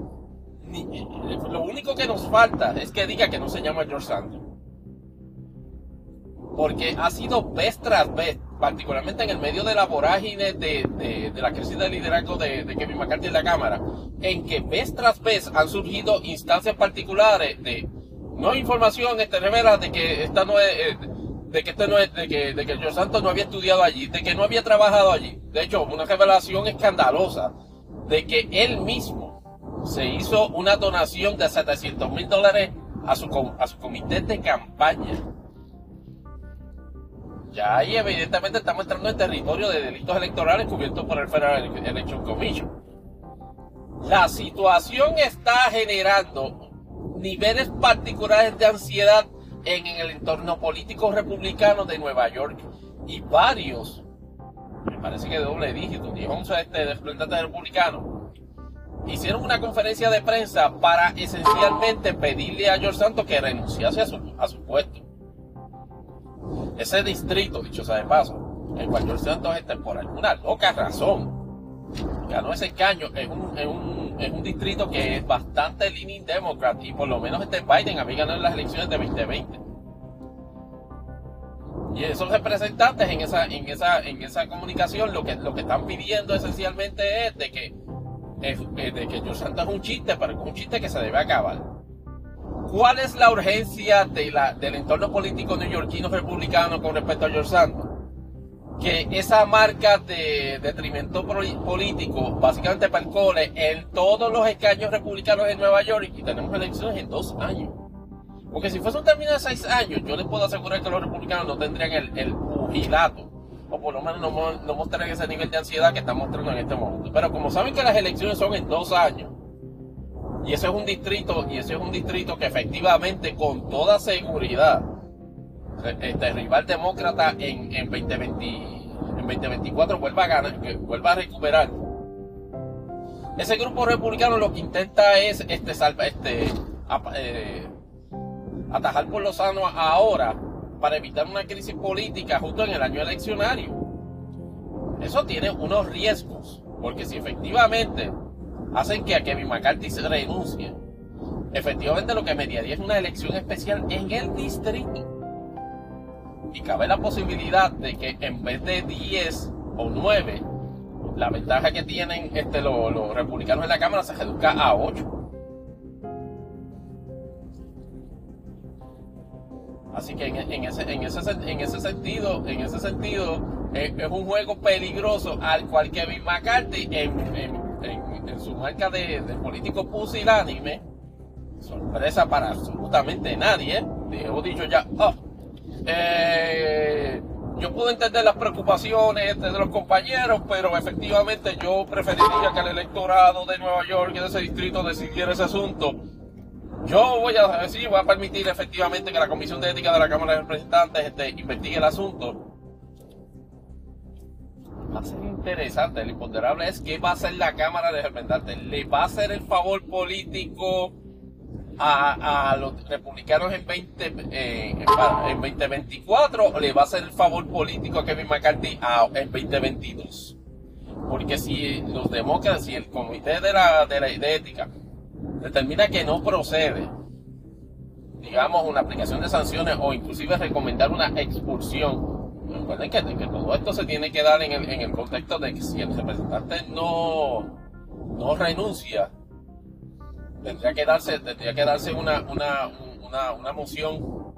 lo único que nos falta es que diga que no se llama George Santos. Porque ha sido vez tras vez, particularmente en el medio de la vorágine de, la crisis de liderazgo de, de, Kevin McCarthy en la Cámara, en que vez tras vez han surgido instancias particulares de no información este, revela de que esta no es, eh, de que este no es, de que, de que George Santos no había estudiado allí, de que no había trabajado allí. De hecho, una revelación escandalosa de que él mismo se hizo una donación de 700 mil dólares a su, a su comité de campaña ya ahí evidentemente estamos entrando en territorio de delitos electorales cubiertos por el Federal Election Commission. La situación está generando niveles particulares de ansiedad en el entorno político republicano de Nueva York y varios, me parece que de doble dígito, 10, 11 este, representantes republicanos, hicieron una conferencia de prensa para esencialmente pedirle a George Santos que renunciase a su, a su puesto. Ese distrito, dicho sea de paso, el cual George Santos este, por alguna loca razón ganó ese escaño, es un, es un, es un distrito que es bastante leaning democrat y por lo menos este Biden había ganado en las elecciones de 2020. Y esos representantes en esa, en esa, en esa comunicación lo que, lo que están pidiendo esencialmente es de que, de que George Santos es un chiste, pero es un chiste que se debe acabar. ¿Cuál es la urgencia del entorno político neoyorquino republicano con respecto a George Santos? Que esa marca de detrimento político básicamente percole en todos los escaños republicanos de Nueva York y tenemos elecciones en dos años. Porque si fuese un término de seis años, yo les puedo asegurar que los republicanos no tendrían el, el pugilato, o por lo menos no, no mostrarían ese nivel de ansiedad que están mostrando en este momento. Pero como saben que las elecciones son en dos años, y ese es un distrito, y ese es un distrito que efectivamente, con toda seguridad, este rival demócrata en, en, 2020, en 2024 vuelva a ganar, vuelva a recuperar. Ese grupo republicano lo que intenta es este, salva, este, eh, atajar por lo sano ahora para evitar una crisis política justo en el año eleccionario. Eso tiene unos riesgos, porque si efectivamente hacen que a Kevin McCarthy se renuncie, efectivamente lo que mediaría es una elección especial en el distrito. Y cabe la posibilidad de que en vez de 10 o 9, la ventaja que tienen este, los, republicanos en la Cámara se reduzca a 8. Así que en, ese, en, ese, en ese sentido, en ese sentido es, un juego peligroso al cual Kevin McCarthy en, su marca de, político pusilánime, sorpresa para absolutamente nadie, he dicho ya, oh, eh, yo puedo entender las preocupaciones de los compañeros, pero efectivamente yo preferiría que el electorado de Nueva York y de ese distrito decidiera ese asunto yo voy a decir, voy a permitir efectivamente que la Comisión de Ética de la Cámara de Representantes este, investigue el asunto. Va a ser interesante. Lo imponderable es qué va a hacer la Cámara de Representantes. ¿Le va a hacer el favor político a, los republicanos en, 20, eh, en 2024 o le va a hacer el favor político a Kevin McCarthy en 2022? Porque si los demócratas, si el comité de la, de la de ética determina que no procede, digamos, una aplicación de sanciones o inclusive recomendar una expulsión, recuerden que, todo esto se tiene que dar en el, en el contexto de que si el representante no, no renuncia, tendría que darse, tendría que darse una, una, una, una moción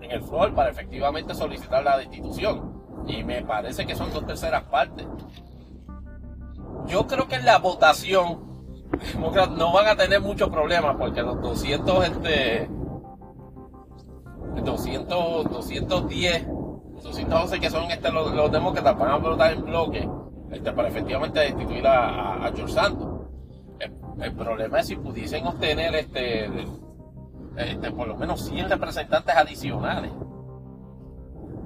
en el floor para efectivamente solicitar la destitución. Y me parece que son dos terceras partes. Yo creo que en la votación no van a tener muchos problemas porque los 200, este, 200, 210, 211 que son este, los, demócratas van a votar en bloque este, para efectivamente destituir a, George Santos. El, problema es si pudiesen obtener este, este, por lo menos 100 representantes adicionales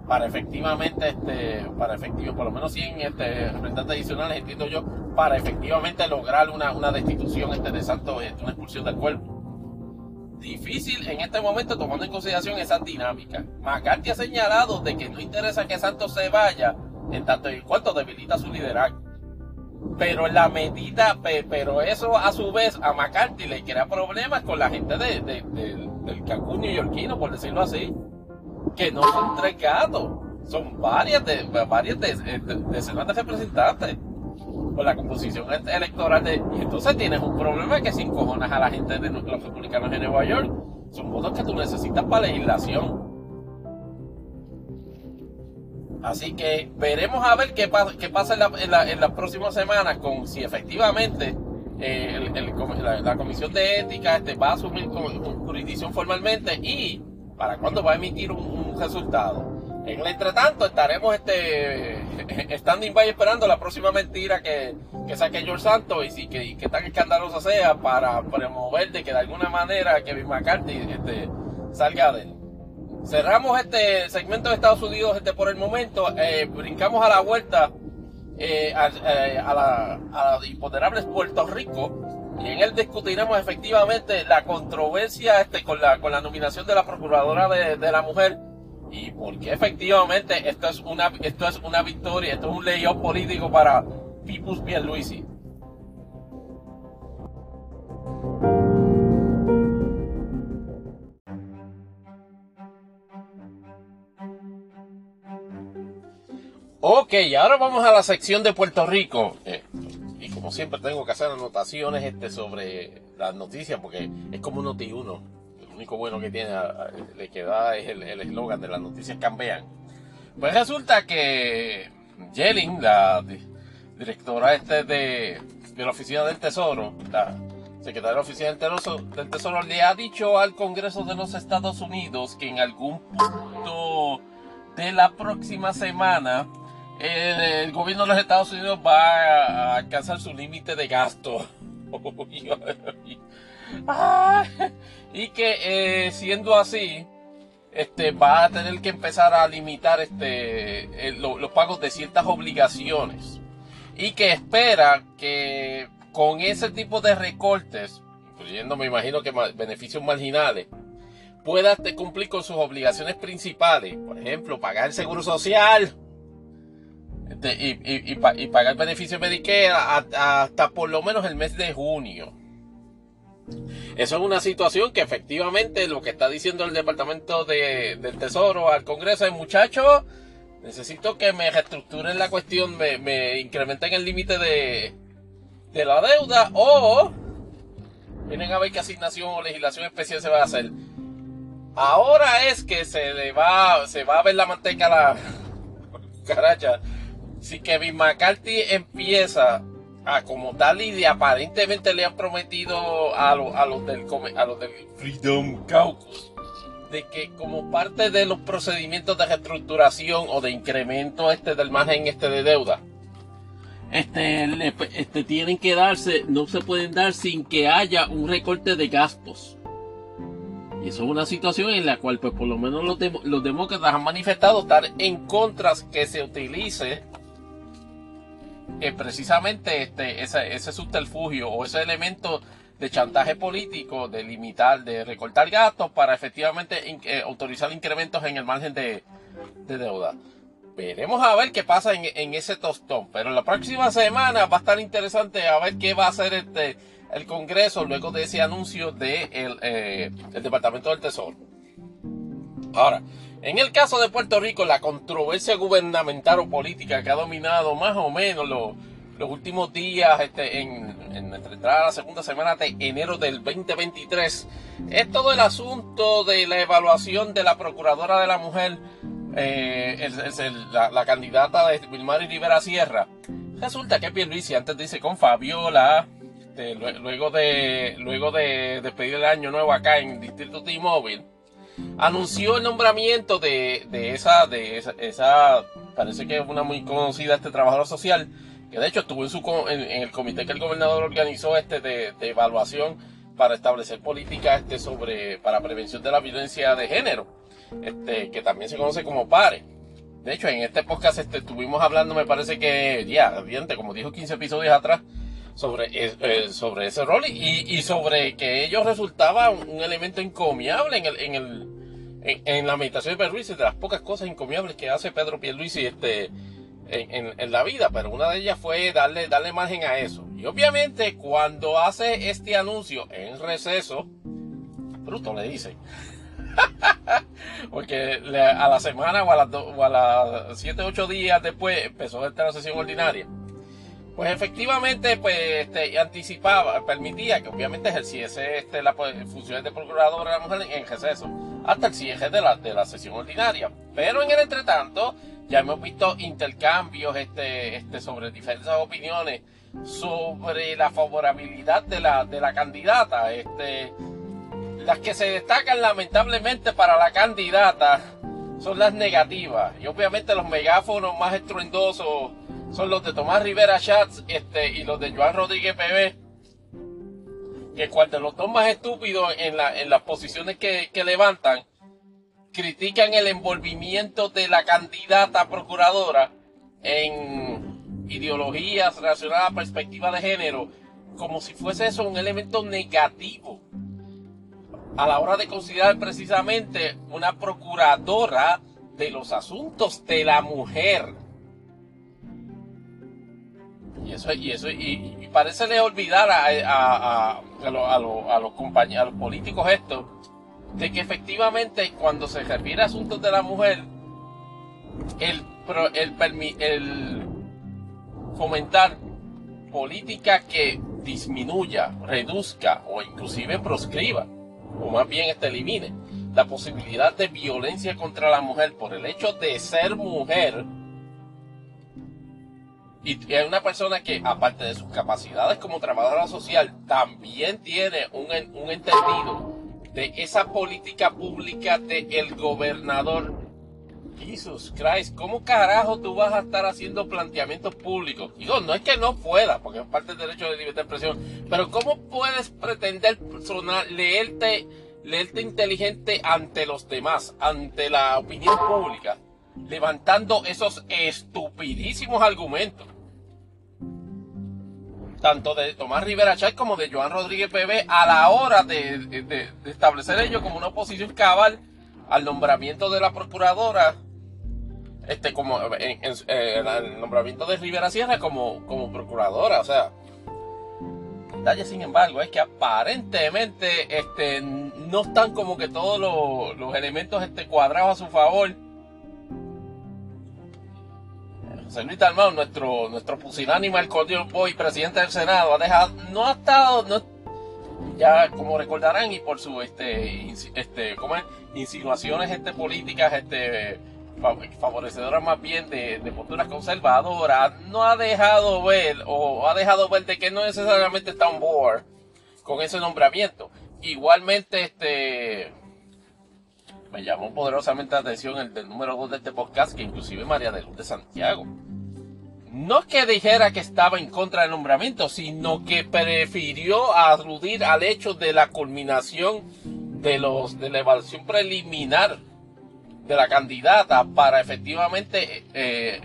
para efectivamente, este, para efectivo, por lo menos 100 este, representantes adicionales, entiendo yo, para efectivamente lograr una, una destitución este, de Santos, este, una expulsión del cuerpo. Difícil en este momento tomando en consideración esa dinámica. McCarthy ha señalado de que no interesa que Santos se vaya, en tanto y cuanto debilita su liderazgo. Pero la medida, pero eso a su vez a McCarthy le crea problemas con la gente de, del Cancún neoyorquino, por decirlo así que no son tres gatos, son varias, de, varias de, decenas de representantes por la composición electoral de, y entonces tienes un problema que si encojonas a la gente de los republicanos de Nueva York, son votos que tú necesitas para legislación. Así que veremos a ver qué pasa, qué pasa en, las próximas semanas con si efectivamente eh, la, Comisión de Ética este, va a asumir jurisdicción formalmente y para cuándo va a emitir un, resultado. En el entretanto, estaremos este, standing by esperando la próxima mentira que, que saque George Santos y, que, que, tan escandalosa sea para promover de que de alguna manera Kevin McCarthy este, salga de él. Cerramos este segmento de Estados Unidos este, por el momento. Eh, brincamos a la vuelta eh, a, eh, la, a imponderables Puerto Rico. Y en él discutiremos efectivamente la controversia este, con, la, con la nominación de la Procuradora de, de la Mujer y porque efectivamente esto es una, esto es una victoria, esto es un leyó político para Pipus Pierluisi. Ok, ahora vamos a la sección de Puerto Rico. Eh, y como siempre tengo que hacer anotaciones este, sobre las noticias porque es como Noti 1 único bueno que tiene, le queda es el eslogan de las noticias cambian. Pues resulta que Yelling, la directora este de, de, la Oficina del Tesoro, la secretaria de la Oficina del Tesoro, del Tesoro, le ha dicho al Congreso de los Estados Unidos que en algún punto de la próxima semana el, el gobierno de los Estados Unidos va a alcanzar su límite de gasto. y que eh, siendo así, este, va a tener que empezar a limitar este, los pagos de ciertas obligaciones. Y que espera que con ese tipo de recortes, incluyendo me imagino que beneficios marginales, pueda este, cumplir con sus obligaciones principales. Por ejemplo, pagar el seguro social. Este, y, pagar beneficios Medicare hasta por lo menos el mes de junio. Eso es una situación que efectivamente lo que está diciendo el Departamento de, del Tesoro al Congreso es, muchachos, necesito que me reestructuren la cuestión, me, incrementen el límite de, de la deuda o vienen a ver qué asignación o legislación especial se va a hacer. Ahora es que se le va, se va a ver la manteca a la caracha. Si Kevin McCarthy empieza a como tal y aparentemente le han prometido a, a, los del, a los del Freedom Caucus de que como parte de los procedimientos de reestructuración o de incremento este del margen este de deuda este, este tienen que darse no se pueden dar sin que haya un recorte de gastos. Y eso es una situación en la cual pues por lo menos los, los demócratas han manifestado estar en contra que se utilice eh, precisamente ese, ese subterfugio o ese elemento de chantaje político, de limitar, de recortar gastos para efectivamente eh, autorizar incrementos en el margen de, deuda. Veremos a ver qué pasa en, ese tostón. Pero la próxima semana va a estar interesante a ver qué va a hacer este, el Congreso luego de ese anuncio del de eh, Departamento del Tesoro. Ahora, en el caso de Puerto Rico, la controversia gubernamental o política que ha dominado más o menos los, últimos días este, en, en nuestra entrada a la segunda semana de enero del 2023 es todo el asunto de la evaluación de la Procuradora de la Mujer, eh, la, candidata de Wilmary Rivera Sierra. Resulta que Pierluisi antes dice con Fabiola, este, luego de luego de despedir el año nuevo acá en Distrito T-Mobile anunció el nombramiento de, esa, de esa, parece que es una muy conocida este trabajador social, que de hecho estuvo en, su, en, el comité que el gobernador organizó este de, evaluación para establecer políticas este sobre, para prevención de la violencia de género, este, que también se conoce como PARE. De hecho, en este podcast este, estuvimos hablando, me parece que ya, como dijo 15 episodios atrás, sobre, eh, sobre ese rol y, sobre que ellos resultaban un elemento encomiable en el, en el en, la meditación de Pedro de las pocas cosas encomiables que hace Pedro Pierluisi este, en, en, la vida, pero una de ellas fue darle, darle margen a eso. Y obviamente cuando hace este anuncio en receso, bruto le dice. Porque a la semana o a las 7, 8 días después empezó esta sesión ordinaria. Pues efectivamente, pues este, anticipaba, permitía que obviamente ejerciese este, las funciones de procurador de la mujer en receso hasta el cierre de la, de la sesión ordinaria. Pero en el entretanto, ya hemos visto intercambios este, este, sobre diferentes opiniones sobre la favorabilidad de la, de la candidata. Este, las que se destacan lamentablemente para la candidata son las negativas. Y obviamente los megáfonos más estruendosos son los de Tomás Rivera Schatz este, y los de Joan Rodríguez PB. Que cuando los dos más estúpidos en, las posiciones que, levantan critican el envolvimiento de la candidata procuradora en ideologías relacionadas a perspectiva de género, como si fuese eso un elemento negativo a la hora de considerar precisamente una procuradora de los asuntos de la mujer. Eso, y eso, y, parece le olvidar a, a, a, los compañeros, políticos esto, de que efectivamente cuando se refiere a asuntos de la mujer, el, el, el fomentar política que disminuya, reduzca o inclusive proscriba o más bien este elimine, la posibilidad de violencia contra la mujer por el hecho de ser mujer. Y es una persona que, aparte de sus capacidades como trabajadora social, también tiene un, un entendido de esa política pública del el gobernador Jesus Christ, ¿cómo carajo tú vas a estar haciendo planteamientos públicos? Digo, no es que no pueda, porque es parte del derecho de libertad de expresión, pero ¿cómo puedes pretender leerte, leerte inteligente ante los demás, ante la opinión pública, levantando esos estupidísimos argumentos? Tanto de Tomás Rivera Chay como de Joan Rodríguez PB a la hora de, de establecer ello como una oposición cabal al nombramiento de la procuradora este como en, el nombramiento de Rivera Sierra como, como procuradora, o sea, detalle sin embargo es que aparentemente este, no están como que todos los, elementos este, cuadrados a su favor. Luis Dalmau, nuestro, nuestro pusilánime, el Boy, presidente del Senado, ha dejado, no ha estado, no, ya como recordarán, y por su este, este, ¿cómo es? insinuaciones este, políticas, este favorecedora más bien de, posturas conservadoras, no ha dejado ver o ha dejado ver de que no necesariamente está on board con ese nombramiento. Igualmente, este me llamó poderosamente la atención el del número 2 de este podcast, que inclusive María de Luz de Santiago. No que dijera que estaba en contra del nombramiento, sino que prefirió aludir al hecho de la culminación de los de la evaluación preliminar de la candidata para efectivamente eh,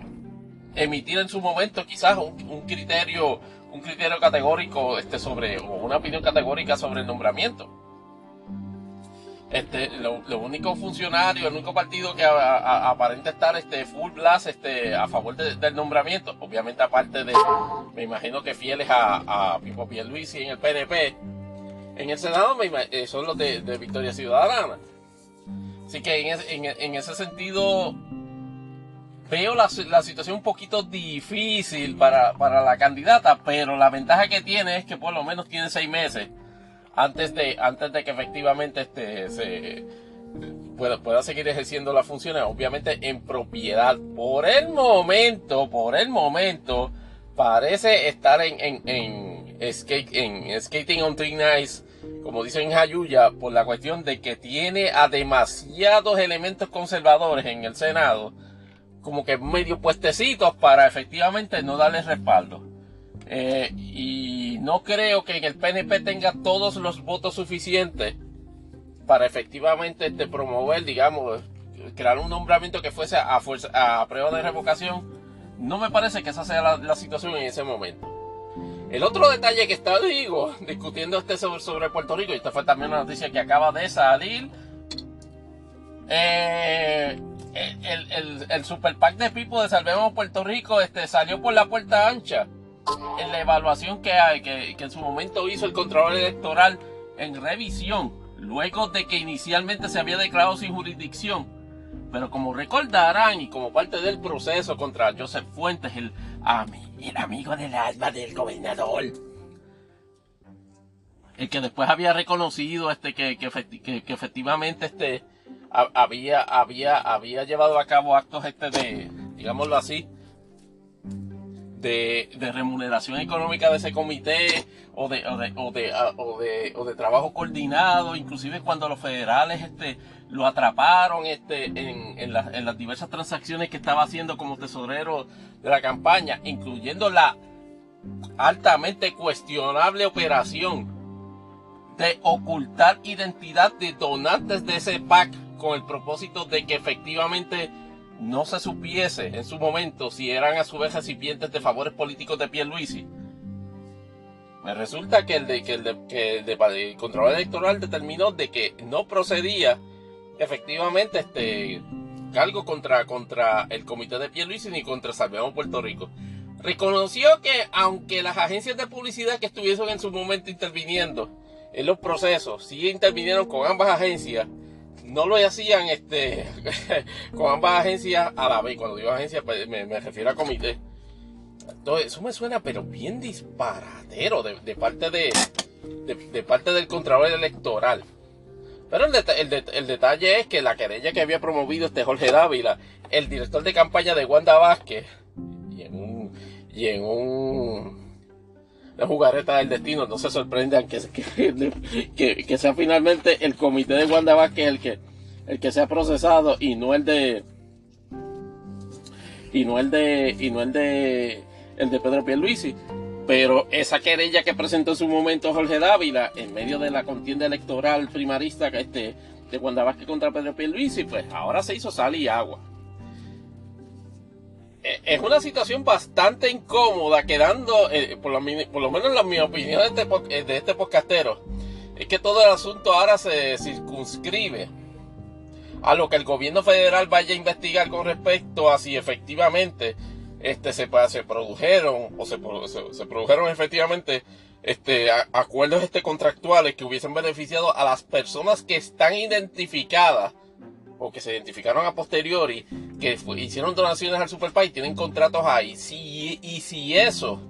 emitir en su momento quizás un, criterio un criterio categórico este sobre o una opinión categórica sobre el nombramiento este lo, único funcionario el único partido que aparenta estar este full blast este a favor del nombramiento obviamente aparte de me imagino que fieles a, a Pipo Pierluisi en el PNP en el Senado eh, son los de Victoria Ciudadana. Así que en, ese sentido veo la, situación un poquito difícil para, la candidata, pero la ventaja que tiene es que por lo menos tiene seis meses antes de, antes de que efectivamente este, se pueda, pueda seguir ejerciendo las funciones, obviamente en propiedad. Por el momento, por el momento, parece estar en, en, en, en Skating on Three Nights como dicen en Jayuya, por la cuestión de que tiene a demasiados elementos conservadores en el Senado, como que medio puestecitos para efectivamente no darle respaldo. Eh, y no creo que el PNP tenga todos los votos suficientes para efectivamente este, promover, digamos, crear un nombramiento que fuese a, a prueba de revocación. No me parece que esa sea la situación en ese momento. El otro detalle que está, digo, discutiendo este sobre, Puerto Rico, y esta fue también una noticia que acaba de salir, eh, el, el, Super PAC de Pipo de Salvemos Puerto Rico este, salió por la puerta ancha en la evaluación que, hay, que, que en su momento hizo el Contralor Electoral en revisión, luego de que inicialmente se había declarado sin jurisdicción. Pero como recordarán y como parte del proceso contra Joseph Fuentes, el el amigo del alma del gobernador. El que después había reconocido este que, que, efectivamente este había, había, había llevado a cabo actos este de, digámoslo así, de, remuneración económica de ese comité o de, o de, o de, ah, o de, o de trabajo coordinado, inclusive cuando los federales este, lo atraparon este, en, en, en las diversas transacciones que estaba haciendo como tesorero de la campaña, incluyendo la altamente cuestionable operación de ocultar identidad de donantes de ese PAC con el propósito de que efectivamente no se supiese en su momento si eran a su vez recipientes de favores políticos de Pierluisi. Me resulta que el de que el de, que el de, control electoral determinó de que no procedía efectivamente este cargo contra, contra el comité de Pierluisi ni contra Salvemos Puerto Rico. Reconoció que aunque las agencias de publicidad que estuviesen en su momento interviniendo en los procesos, sí intervinieron con ambas agencias, no lo hacían este, con ambas agencias a la vez. Cuando digo agencia, pues, me, refiero a comité. Entonces, eso me suena, pero bien disparatero de, parte de, de, parte del Contralor Electoral. Pero el, el, detalle es que la querella que había promovido este Jorge Dávila, el director de campaña de Wanda Vázquez, y en un, y en un la jugarreta del destino, no se sorprendan que, que, sea finalmente el comité de Wanda Vázquez el que, el que sea procesado y no el de y no el de y no el de el de Pedro Pierluisi. Pero esa querella que presentó en su momento Jorge Dávila en medio de la contienda electoral primarista este, de Wanda Vázquez contra Pedro Pierluisi pues ahora se hizo sal y agua es una situación bastante incómoda, quedando, eh, por, lo, por, lo, menos en mi opinión de este, eh, de este podcastero, es que todo el asunto ahora se circunscribe a lo que el gobierno federal vaya a investigar con respecto a si efectivamente este, se, se produjeron o se, se, produjeron efectivamente este, acuerdos este, contractuales que hubiesen beneficiado a las personas que están identificadas o que se identificaron a posteriori, que hicieron donaciones al Superpaís, tienen contratos ahí. Y si eso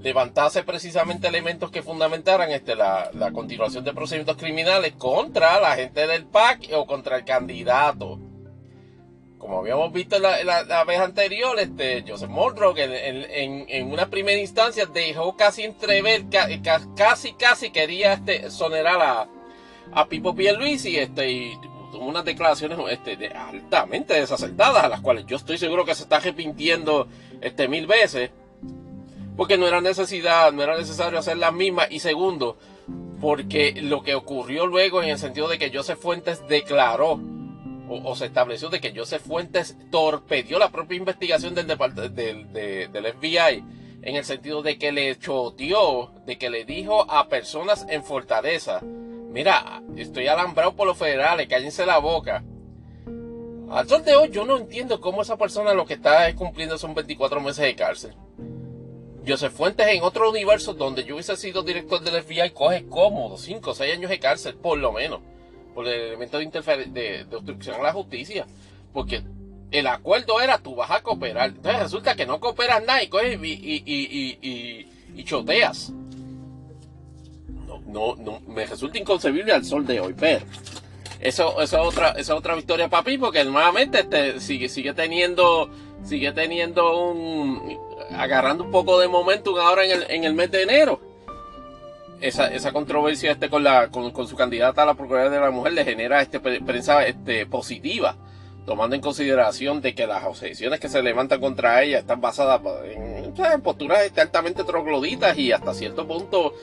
levantase precisamente elementos que fundamentaran este, la, continuación de procedimientos criminales contra la gente del PAC o contra el candidato. Como habíamos visto la, vez anterior, este, Joseph Moldrow en, en, una primera instancia dejó casi entrever, casi casi quería este, sonerar a, a Pipo Pierluisi este, y unas declaraciones este, altamente desacertadas, a las cuales yo estoy seguro que se está arrepintiendo este, mil veces, porque no era necesidad, no era necesario hacer las mismas, y segundo, porque lo que ocurrió luego en el sentido de que Joseph Fuentes declaró o, se estableció de que Joseph Fuentes torpedió la propia investigación del, del, FBI en el sentido de que le choteó, de que le dijo a personas en Fortaleza Mira, estoy alambrado por los federales, cállense la boca. Al sol de hoy yo no entiendo cómo esa persona lo que está cumpliendo son 24 meses de cárcel. Joseph Fuentes en otro universo donde yo hubiese sido director del FBI coge cómodo 5 o 6 años de cárcel, por lo menos, por el elemento de, de, obstrucción a la justicia. Porque el acuerdo era tú vas a cooperar. Entonces resulta que no cooperas nada y coges y, y choteas no, no, me resulta inconcebible al sol de hoy, pero eso, es otra, esa otra victoria para mí, porque nuevamente este, sigue, sigue teniendo, sigue teniendo un, agarrando un poco de momentum ahora en el, en el mes de enero. Esa, esa controversia este con la, con su candidata a la Procuraduría de la Mujer le genera este prensa este, positiva tomando en consideración de que las objeciones que se levantan contra ella están basadas en, posturas este, altamente trogloditas y hasta cierto punto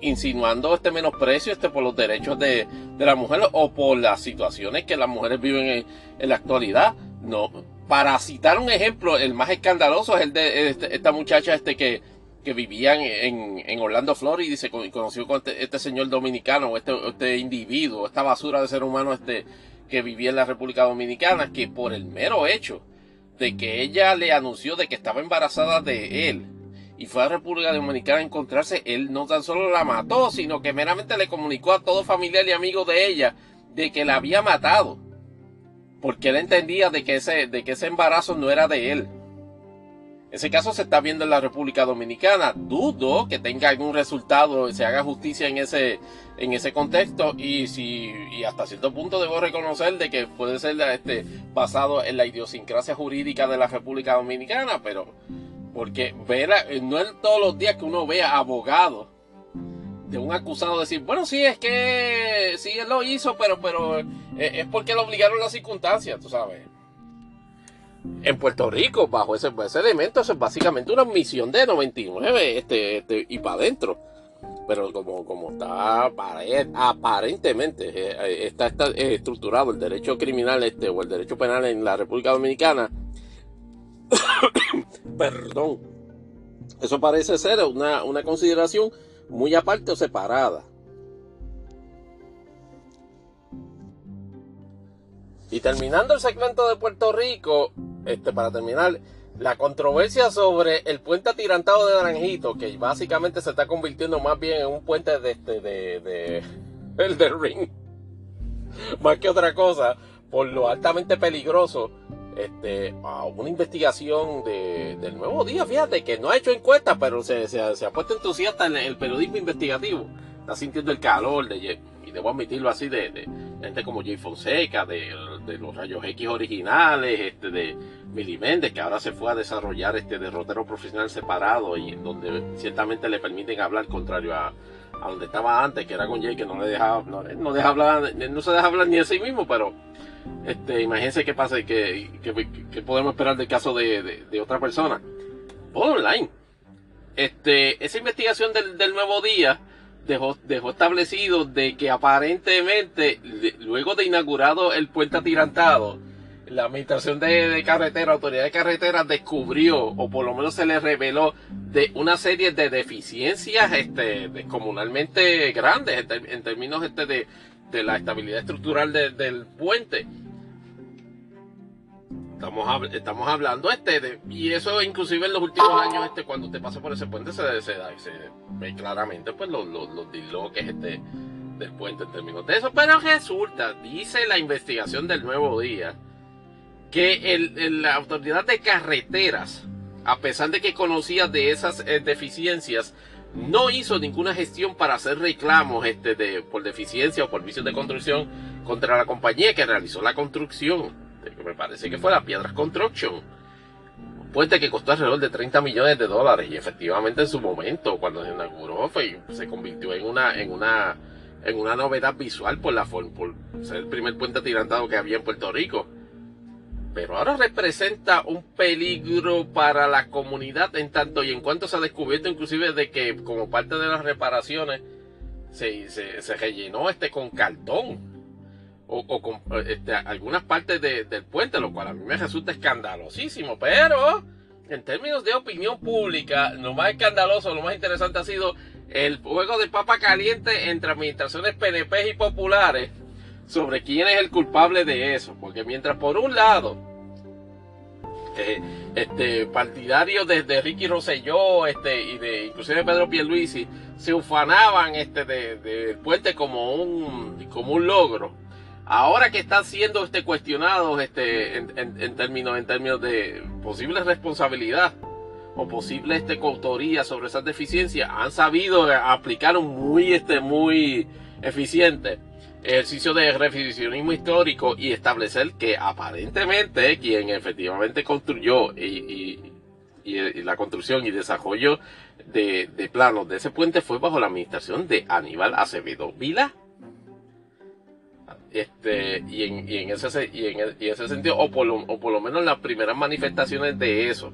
insinuando este menosprecio este, por los derechos de, de la mujer o por las situaciones que las mujeres viven en, la actualidad. No, para citar un ejemplo, el más escandaloso es el de este, esta muchacha este que, que vivía en, en, Orlando, Florida y se conoció con este, este señor dominicano, este, este individuo, esta basura de ser humano este que vivía en la República Dominicana, que por el mero hecho de que ella le anunció de que estaba embarazada de él y fue a República Dominicana a encontrarse, él no tan solo la mató, sino que meramente le comunicó a todo familiar y amigo de ella de que la había matado. Porque él entendía de que ese, de que ese embarazo no era de él. Ese caso se está viendo en la República Dominicana. Dudo que tenga algún resultado, se haga justicia en ese, en ese contexto y si y hasta cierto punto debo reconocer de que puede ser este, basado en la idiosincrasia jurídica de la República Dominicana, pero Porque ver no es todos los días que uno ve a abogados de un acusado decir, bueno, sí, es que sí, él lo hizo, pero, pero eh, es porque lo obligaron las circunstancias, tú sabes. En Puerto Rico, bajo ese, elemento, eso es básicamente una misión de 99 este, este, y para adentro. Pero como, como está aparentemente eh, eh, está, está estructurado el derecho criminal este, o el derecho penal en la República Dominicana, perdón, eso parece ser una, una consideración muy aparte o separada. Y terminando el segmento de Puerto Rico, este, para terminar, la controversia sobre el puente atirantado de Naranjito, que básicamente se está convirtiendo más bien en un puente de este, de, de, el del ring, más que otra cosa, por lo altamente peligroso este, una investigación de, del nuevo día, fíjate que no ha hecho encuestas, pero se, se, ha puesto entusiasta en el periodismo investigativo. Está sintiendo el calor de, y debo admitirlo así, de, gente como Jay Fonseca, de, los rayos X originales, este, de Mili Méndez, que ahora se fue a desarrollar este derrotero profesional separado y donde ciertamente le permiten hablar contrario a, donde estaba antes, que era con Jay, que no le dejaba, no, no deja hablar, no se deja hablar ni a sí mismo, pero este, imagínense qué pasa, que, que, podemos esperar del caso de, otra persona. Todo online. Este, esa investigación del, nuevo día dejó, dejó establecido de que aparentemente, luego de inaugurado el puente atirantado, la administración de, carretera, autoridad de carretera, descubrió, o por lo menos se le reveló, de una serie de deficiencias este, descomunalmente grandes en, términos este, de, de la estabilidad estructural del puente. Estamos, estamos hablando este de, y eso inclusive en los últimos años este cuando usted pasa por ese puente se, se, se ve claramente pues los, los, los disloques este del puente en términos de eso. Pero resulta dice la investigación del nuevo día que el, la autoridad de carreteras a pesar de que conocía de esas eh, deficiencias no hizo ninguna gestión para hacer reclamos este, por deficiencia o por vicios de construcción contra la compañía que realizó la construcción, me parece que fue la Piedras Construction. Un puente que costó alrededor de 30 millones de dólares y efectivamente en su momento, cuando se inauguró, fue, se convirtió en una, en una, en una novedad visual por, la, por ser el primer puente atirantado que había en Puerto Rico pero ahora representa un peligro para la comunidad en tanto y en cuanto se ha descubierto inclusive de que como parte de las reparaciones se, se, rellenó este con cartón o, con este, algunas partes del puente, lo cual a mí me resulta escandalosísimo, pero en términos de opinión pública, lo más escandaloso, lo más interesante ha sido el juego de papa caliente entre administraciones PNP y populares sobre quién es el culpable de eso. Porque mientras por un lado, eh, este, partidarios de, Ricky Rosselló este, y de inclusive Pedro Pierluisi se ufanaban este, del de, puente como un, como un logro. Ahora que están siendo este, cuestionados este, en, términos, en términos de posible responsabilidad o posible este, coautoría sobre esas deficiencias, han sabido aplicar un muy, este, muy eficiente ejercicio de revisionismo histórico y establecer que aparentemente quien efectivamente construyó y, la construcción y desarrollo de, planos de ese puente fue bajo la administración de Aníbal Acevedo Vila. Este, y, en, ese, y en, ese sentido, o por, lo, o por lo menos las primeras manifestaciones de eso,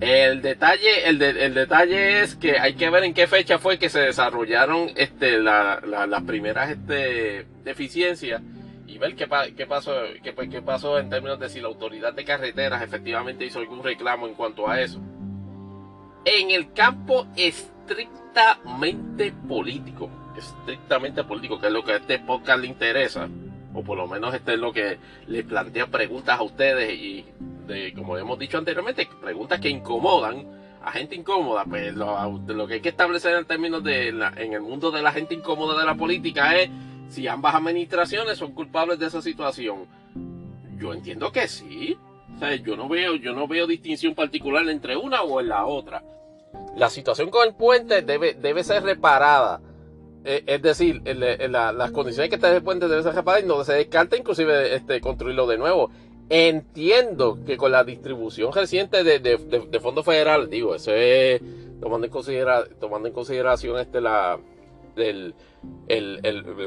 el detalle, el, el, detalle es que hay que ver en qué fecha fue que se desarrollaron este, la, las primeras este, deficiencias y ver qué, qué, pasó, pues, qué pasó en términos de si la autoridad de carreteras efectivamente hizo algún reclamo en cuanto a eso. En el campo estrictamente político, estrictamente político, que es lo que a este podcast le interesa, o por lo menos este es lo que le plantea preguntas a ustedes y como hemos dicho anteriormente, preguntas que incomodan a gente incómoda, pues lo, que hay que establecer en términos de en el mundo de la gente incómoda de la política es si ambas administraciones son culpables de esa situación. Yo entiendo que sí. yo no veo, yo no veo distinción particular entre una o en la otra. La situación con el puente debe, debe ser reparada. Eh, es decir, las condiciones que está el puente deben ser reparadas y no se descarta inclusive este, construirlo de nuevo Entiendo que con la distribución reciente de, de, fondos federales, digo, eso es tomando en, considera, tomando en consideración este la el,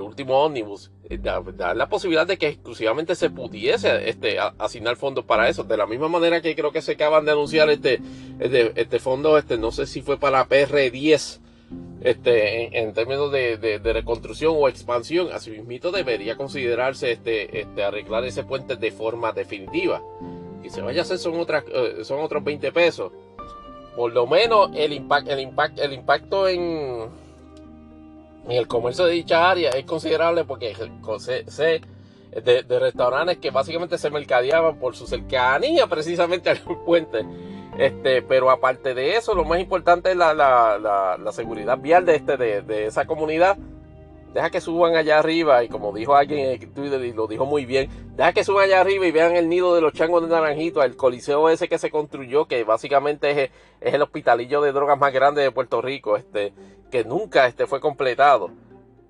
último ómnibus, eh, da, la posibilidad de que exclusivamente se pudiese este, asignar fondos para eso. De la misma manera que creo que se acaban de anunciar este, este, este fondo, este, no sé si fue para PR10, este, en, términos de, reconstrucción o expansión, así mismo debería considerarse este, este, arreglar ese puente de forma definitiva. Y se vaya a hacer son, otras, eh, son otros 20 pesos. Por lo menos el, impact, el, impact, el impacto en, el comercio de dicha área es considerable porque sé, de, restaurantes que básicamente se mercadeaban por su cercanía precisamente al puente este, pero aparte de eso, lo más importante es la, la, la, seguridad vial de, este, de, de, esa comunidad. Deja que suban allá arriba y como dijo alguien en Twitter y lo dijo muy bien, deja que suban allá arriba y vean el nido de los changos de Naranjito, el coliseo ese que se construyó, que básicamente es, es el hospitalillo de drogas más grande de Puerto Rico, este, que nunca este, fue completado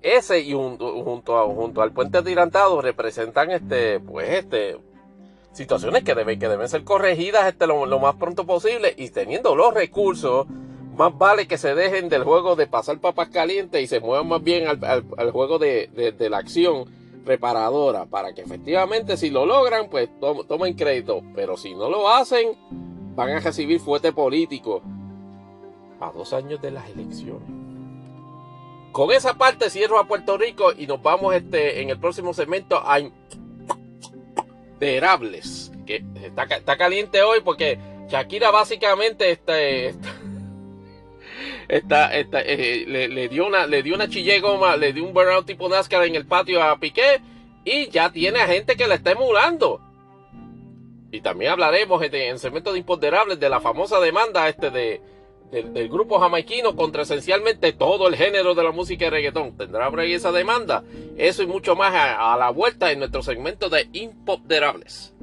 ese y junto, a, junto al puente tirantado representan este pues este situaciones que deben, que deben ser corregidas este, lo, más pronto posible y teniendo los recursos, más vale que se dejen del juego de pasar papas calientes y se muevan más bien al, juego de, la acción reparadora para que efectivamente si lo logran pues tomen crédito, pero si no lo hacen van a recibir fuerte político a dos años de las elecciones. Con esa parte cierro a Puerto Rico y nos vamos este, en el próximo segmento a Interables. Que está, caliente hoy porque Shakira básicamente está, está, está, eh, le, dio una, le dio una chille goma, le dio un burnout tipo NASCAR en el patio a Piqué y ya tiene a gente que la está emulando. Y también hablaremos este, en el segmento de imponderables de la famosa demanda este de, del, grupo jamaiquino contra esencialmente todo el género de la música de reggaetón. ¿Tendrá por esa demanda? Eso y mucho más a, la vuelta en nuestro segmento de Imponderables.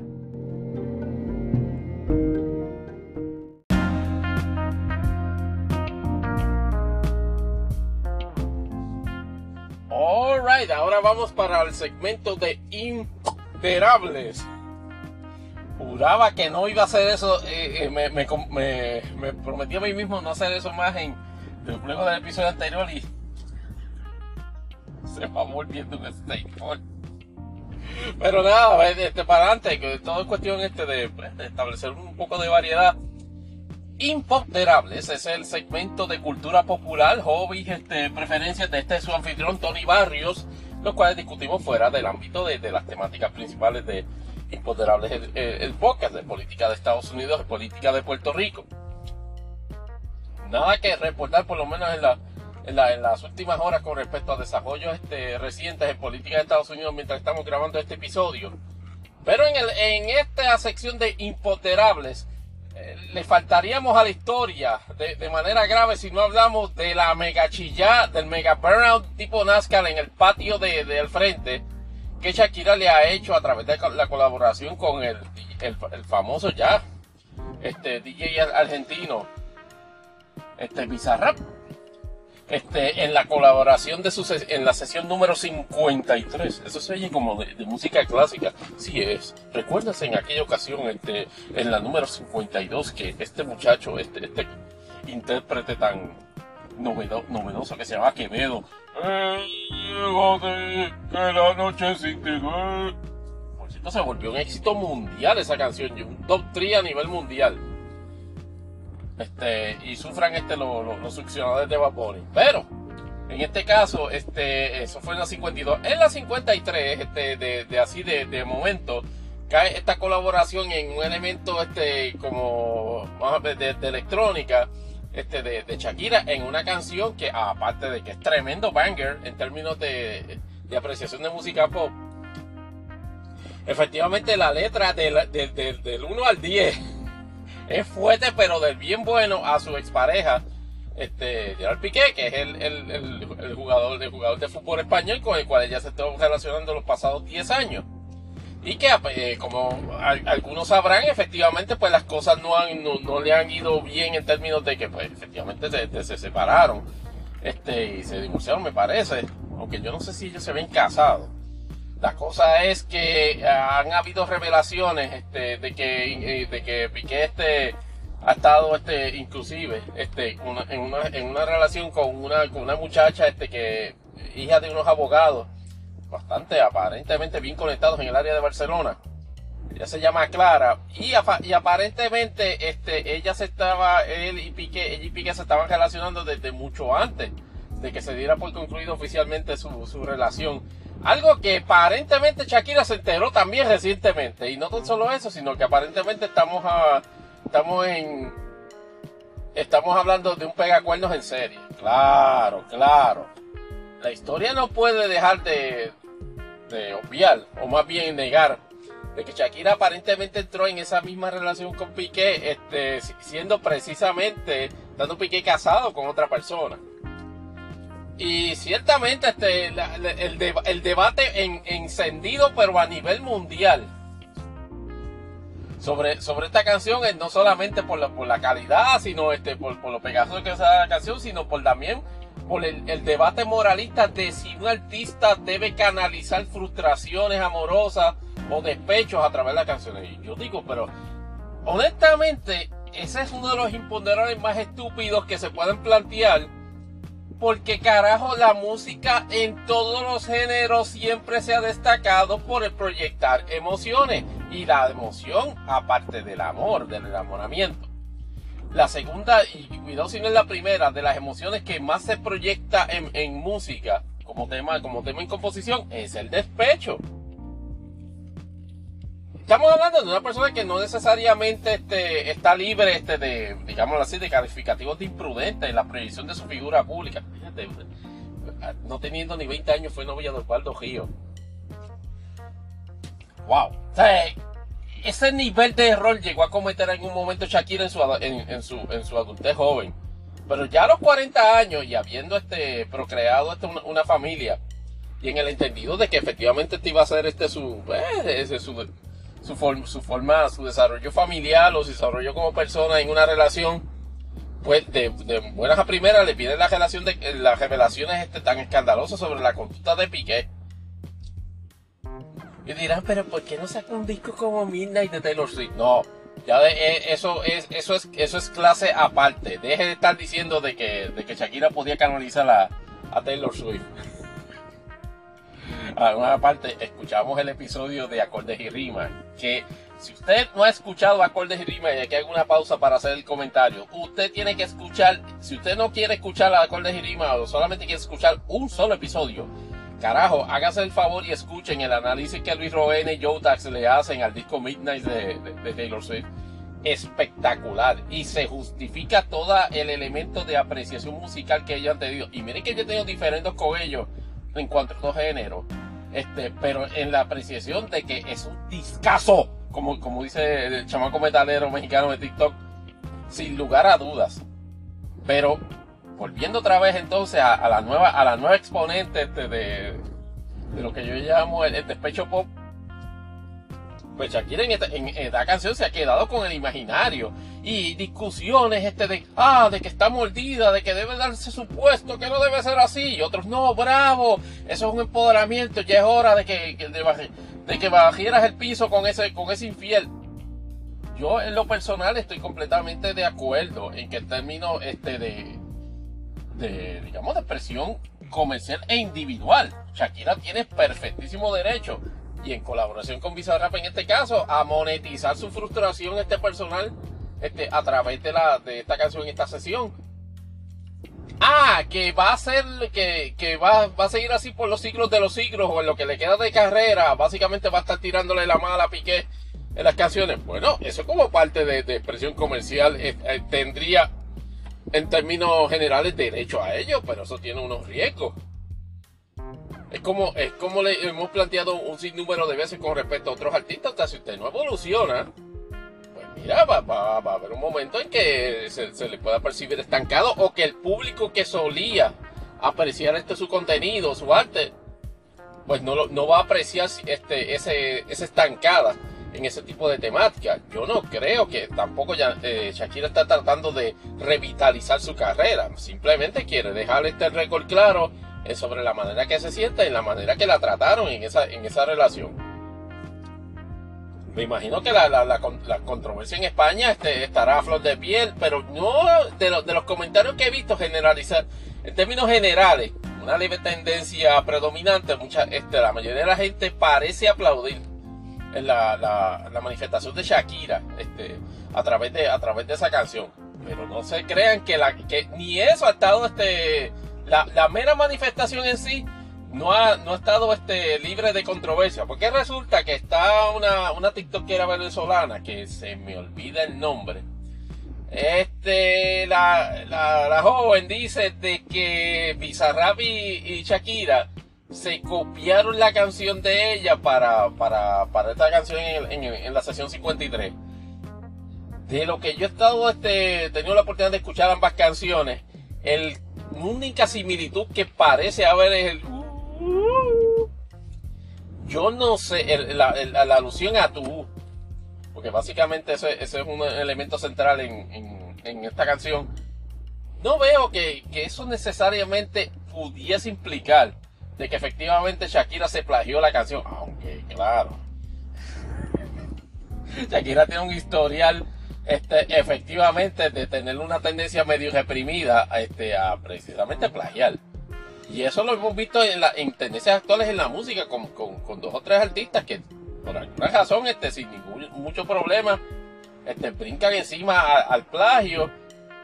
Alright, ahora vamos para el segmento de Imponderables juraba que no iba a hacer eso, eh, eh, me, me, me, prometí a mí mismo no hacer eso más en luego del episodio anterior y se va volviendo un staple. Pero nada, este, para adelante, que todo es cuestión este pues, de, establecer un poco de variedad. Imponderables, es el segmento de cultura popular, hobbies, este, preferencias de este su anfitrión Tony Barrios, los cuales discutimos fuera del ámbito de, de las temáticas principales de, Imponderables el, el, de política de Estados Unidos y política de Puerto Rico. Nada que reportar, por lo menos en, la, las últimas horas, con respecto a desarrollos este, recientes en política de Estados Unidos mientras estamos grabando este episodio. Pero en, en esta sección de imponderables, eh, le faltaríamos a la historia de, manera grave si no hablamos de la mega chilla, del mega burnout tipo NASCAR en el patio del de, frente que Shakira le ha hecho a través de la colaboración con el, el, famoso ya este DJ argentino este Bizarrap. Este en la colaboración de su en la sesión número 53 eso se oye como de, música clásica. Sí es. Recuerdas en aquella ocasión este en la número 52 que este muchacho este este intérprete tan novedoso que se llama Quevedo que la noche sin Por cierto, se volvió un éxito mundial esa canción, un top 3 a nivel mundial. Este, y sufran este, los, succionadores de vapor. Pero, en este caso, este, eso fue en la 52. En la 53, este, de, así de, de momento, cae esta colaboración en un elemento este, como de, de electrónica este, de, de, Shakira en una canción que, aparte de que es tremendo banger en términos de, de apreciación de música pop, efectivamente la letra del, del 1 al 10 es fuerte, pero del bien bueno a su expareja, este, Gerard Piqué, que es el, el, el, jugador, el jugador de fútbol español con el cual ella se estuvo relacionando los pasados 10 años y que eh, como algunos sabrán efectivamente pues las cosas no, han, no, le han ido bien en términos de que pues efectivamente se, se, separaron este y se divorciaron me parece. Aunque yo no sé si ellos se ven casados La cosa es que han habido revelaciones este, de que, de que Piqué este, ha estado este inclusive este en, una, en una relación con una con una muchacha este que hija de unos abogados bastante aparentemente bien conectados en el área de Barcelona ella se llama Clara y, aparentemente este ella se estaba él y Piqué ella y Piqué se estaban relacionando desde mucho antes de que se diera por concluido oficialmente su, su relación algo que aparentemente Shakira se enteró también recientemente y no tan solo eso sino que aparentemente estamos a estamos en. Estamos hablando de un pegacuernos en serie. Claro, claro. La historia no puede dejar de, obviar, o más bien negar, de que Shakira aparentemente entró en esa misma relación con Piqué, este, siendo precisamente, dando Piqué casado con otra persona. Y ciertamente este, el, el, debate en, encendido, pero a nivel mundial, sobre, sobre esta canción es no solamente por la, por la calidad, sino este, por, por lo pegajoso que es la canción, sino por también por el, debate moralista de si un artista debe canalizar frustraciones amorosas o despechos a través de las canciones. Yo digo, pero honestamente, ese es uno de los imponderables más estúpidos que se pueden plantear. Porque carajo, la música en todos los géneros siempre se ha destacado por el proyectar emociones y la emoción aparte del amor, del enamoramiento. La segunda, y cuidado si no es la primera, de las emociones que más se proyecta en, música como tema, como tema en composición es el despecho. Estamos hablando de una persona que no necesariamente este, está libre este, de, digámoslo así, de calificativos de imprudente en la proyección de su figura pública. Fíjate, no teniendo ni 20 años fue novia de Osvaldo Río wow. Ese nivel de error llegó a cometer en un momento Shakira en su, en, su, en su adultez joven. Pero ya a los 40 años y habiendo este, procreado este, una, familia, y en el entendido de que efectivamente este iba a ser este su, eh, su, su, su, forma, su desarrollo familiar o su desarrollo como persona en una relación, pues de, buenas a primeras le piden la relación de las revelaciones este, tan escandalosas sobre la conducta de Piqué dirán, pero ¿por qué no saca un disco como Midnight de Taylor Swift? No, ya de, eh, eso es eso es eso es clase aparte. Deje de estar diciendo de que, de que Shakira podía canalizar a, a Taylor Swift. una parte, escuchamos el episodio de Acordes y Rimas. Que si usted no ha escuchado Acordes y Rimas, y aquí hago una pausa para hacer el comentario, usted tiene que escuchar, si usted no quiere escuchar Acordes y Rimas o solamente quiere escuchar un solo episodio, Carajo, hágase el favor y escuchen el análisis que Luis Roene y Joe Dax le hacen al disco Midnight de, Taylor Swift. Espectacular. Y se justifica todo el elemento de apreciación musical que ellos han tenido. Y miren que yo he tenido diferentes con ellos en cuanto a estos géneros. Este, pero en la apreciación de que es un discazo, como, como dice el chamaco metalero mexicano de TikTok, sin lugar a dudas. Pero volviendo otra vez entonces a, la nueva a la nueva exponente este de, lo que yo llamo el, despecho pop pues Shakira en esta, en esta, canción se ha quedado con el imaginario y discusiones este de ah de que está mordida de que debe darse su puesto que no debe ser así y otros no bravo eso es un empoderamiento ya es hora de que, de, que bajieras el piso con ese con ese infiel. Yo en lo personal estoy completamente de acuerdo en que el término este de de, digamos, de presión comercial e individual. Shakira tiene perfectísimo derecho y en colaboración con Bizarrap en este caso a monetizar su frustración este personal este, a través de, la, de esta canción, esta sesión. Ah, que va a ser, que, que va, va, a seguir así por los siglos de los siglos o en lo que le queda de carrera, básicamente va a estar tirándole la mala a Piqué en las canciones. Bueno, eso como parte de, de presión comercial eh, eh, tendría en términos generales derecho a ello, pero eso tiene unos riesgos. Es como, es como le hemos planteado un sinnúmero de veces con respecto a otros artistas, hasta si usted no evoluciona, pues mira, va, va, a haber un momento en que se, le pueda percibir estancado o que el público que solía apreciar este su contenido, su arte, pues no, no va a apreciar este, ese, esa estancada en ese tipo de temática. Yo no creo que tampoco eh, Shakira está tratando de revitalizar su carrera. Simplemente quiere dejar este récord claro es sobre la manera que se siente y la manera que la trataron en esa, en esa relación. Me imagino que la, la, controversia en España este, estará a flor de piel, pero no de, de los comentarios que he visto generalizar, en términos generales, una leve tendencia predominante, mucha, este, la mayoría de la gente parece aplaudir la, la, manifestación de Shakira este, a, través de, a través de esa canción. Pero no se crean que, la, que ni eso ha estado, este, la, la mera manifestación en sí no ha, no ha estado este, libre de controversia. Porque resulta que está una, una TikTokera venezolana que se me olvida el nombre. Este, la, la, joven dice de que Bizarrap y, Shakira se copiaron la canción de ella para, para, para esta canción en, en, la sesión 53. De lo que yo he estado, este, tenido la oportunidad de escuchar ambas canciones, el única similitud que parece haber es el yo no sé, la, alusión a tu, porque básicamente ese, es un elemento central en, esta canción. No veo que, eso necesariamente pudiese implicar de que efectivamente Shakira se plagió la canción, aunque claro, Shakira tiene un historial este, efectivamente de tener una tendencia medio reprimida este, a precisamente plagiar. Y eso lo hemos visto en, la, en tendencias actuales en la música, con, con, dos o tres artistas que por alguna razón, este, sin ningún mucho problema, este, brincan encima al plagio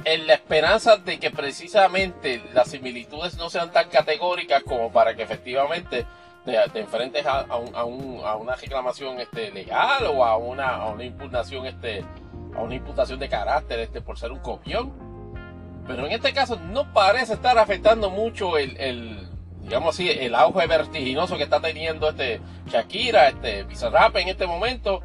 en la esperanza de que precisamente las similitudes no sean tan categóricas como para que efectivamente te, enfrentes a, una reclamación este, legal o a una, a impugnación este, a una imputación de carácter este, por ser un copión. Pero en este caso no parece estar afectando mucho el, digamos así, el auge vertiginoso que está teniendo este Shakira, este Bizarrap en este momento.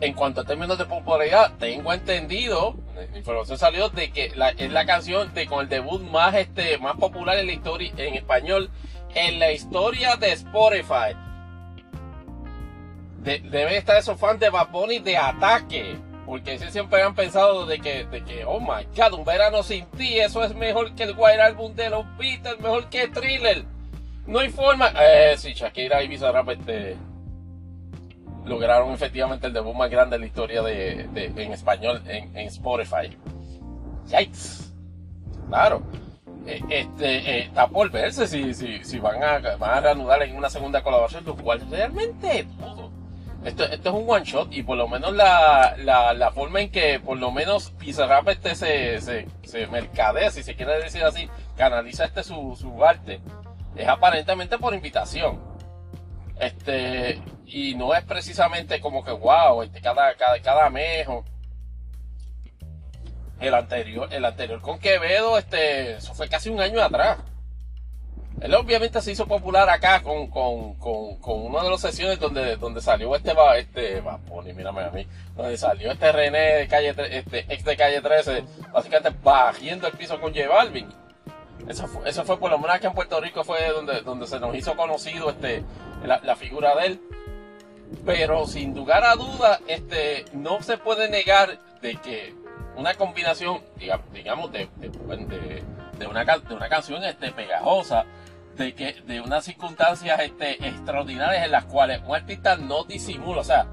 En cuanto a términos de popularidad, tengo entendido, información salió de que es la canción de con el debut más este más popular en la historia en español en la historia de Spotify. deben estar esos fans de Bad Bunny de ataque porque siempre han pensado de que, de que, oh my god, un verano sin ti, eso es mejor que el White Album de los Beatles, mejor que Thriller. No hay forma. Eh, sí, Shakira y Bizarrap este, lograron efectivamente el debut más grande en la historia de, de en español en, Spotify. Yikes. Claro. Eh, este, eh, está por verse si, si, si van, a, van a reanudar en una segunda colaboración, lo cual realmente dudo esto, esto es un one shot y por lo menos la, la, la forma en que por lo menos Pizarrap este se, se, se, mercadea, si se quiere decir así, canaliza este su, su arte, es aparentemente por invitación. Este, y no es precisamente como que wow, este, cada, cada, cada mes el anterior, el anterior con Quevedo, este, eso fue casi un año atrás. Él obviamente se hizo popular acá con, con, con, con una de las sesiones donde, donde salió este, este, Baponi, mírame a mí, donde salió este René de calle, este ex de calle 13, básicamente bajiendo el piso con J Balvin. Eso fue, eso fue por lo menos aquí en Puerto Rico fue donde, donde se nos hizo conocido este, la, la figura de él. Pero sin lugar a duda, este, no se puede negar de que una combinación, digamos, de, de, de, una, de una canción este, pegajosa, de que de unas circunstancias este, extraordinarias en las cuales un artista no disimula, o sea,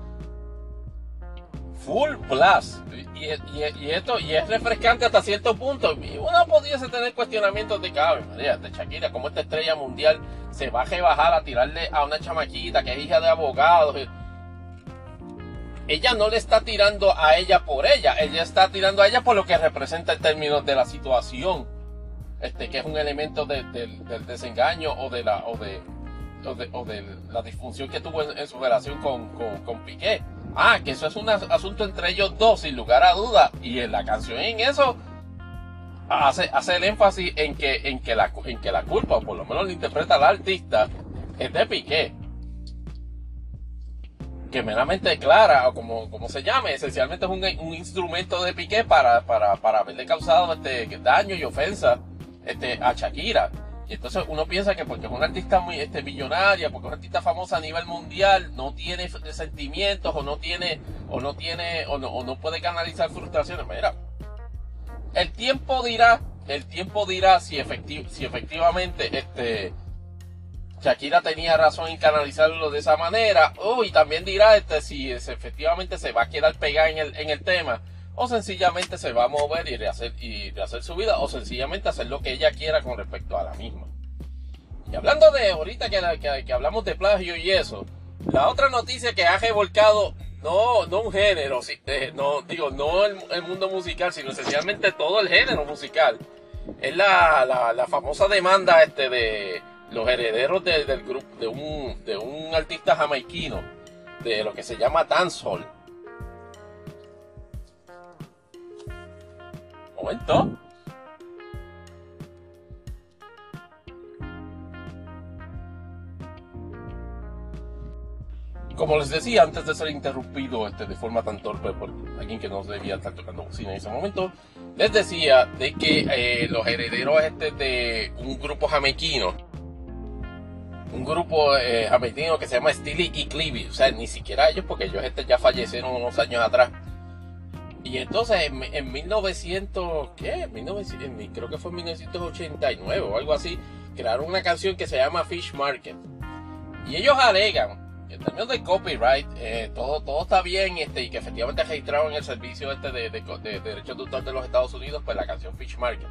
full blast. Y, esto y es refrescante hasta cierto punto. Uno pudiese tener cuestionamientos de cabe, María, de Shakira, como esta estrella mundial se va a rebajar a tirarle a una chamaquita que es hija de abogados. Ella no le está tirando a ella por ella, ella está tirando a ella por lo que representa en términos de la situación este, que es un elemento del desengaño o de la, o de, o de, la disfunción que tuvo en, su relación con, Piqué. Ah, que eso es un asunto entre ellos dos, sin lugar a duda. Y en la canción en eso hace, hace el énfasis en que, en, que la, en que la culpa, o por lo menos lo interpreta el artista, es de Piqué. Que meramente clara, o como, como se llame, esencialmente es un, un instrumento de Piqué para, para, para haberle causado este daño y ofensa este, a Shakira. Y entonces uno piensa que porque es una artista muy este, millonaria, porque es una artista famosa a nivel mundial, no tiene sentimientos o no tiene, o no tiene, o no, puede canalizar frustraciones. Mira, el tiempo dirá el tiempo dirá si, si efectivamente este, Shakira tenía razón en canalizarlo de esa manera. Oh, y también dirá este, si efectivamente se va a quedar pegada en el, en el tema. O sencillamente se va a mover y rehacer, y rehacer su vida. O sencillamente hacer lo que ella quiera con respecto a la misma. Y hablando de ahorita que, que, hablamos de plagio y eso. La otra noticia que ha revolcado no, no un género, eh, no, digo, no el, mundo musical, sino esencialmente todo el género musical. Es la, la, la famosa demanda este de los herederos del grupo, de un, de un artista jamaiquino, de lo que se llama dancehall. Momento. Como les decía, antes de ser interrumpido este, de forma tan torpe por alguien que no debía estar tocando cocina en ese momento, les decía de que eh, los herederos este de un grupo jamaiquino un grupo eh, que se llama Steely y Cleavy. O sea, ni siquiera ellos, porque ellos este ya fallecieron unos años atrás. Y entonces en, 1900, ¿qué? creo que fue en 1989 o algo así, crearon una canción que se llama Fish Market. Y ellos alegan, en términos de copyright, eh, todo, todo está bien este, y que efectivamente registraron en el servicio este de, de, de derechos de autor de los Estados Unidos, pues la canción Fish Market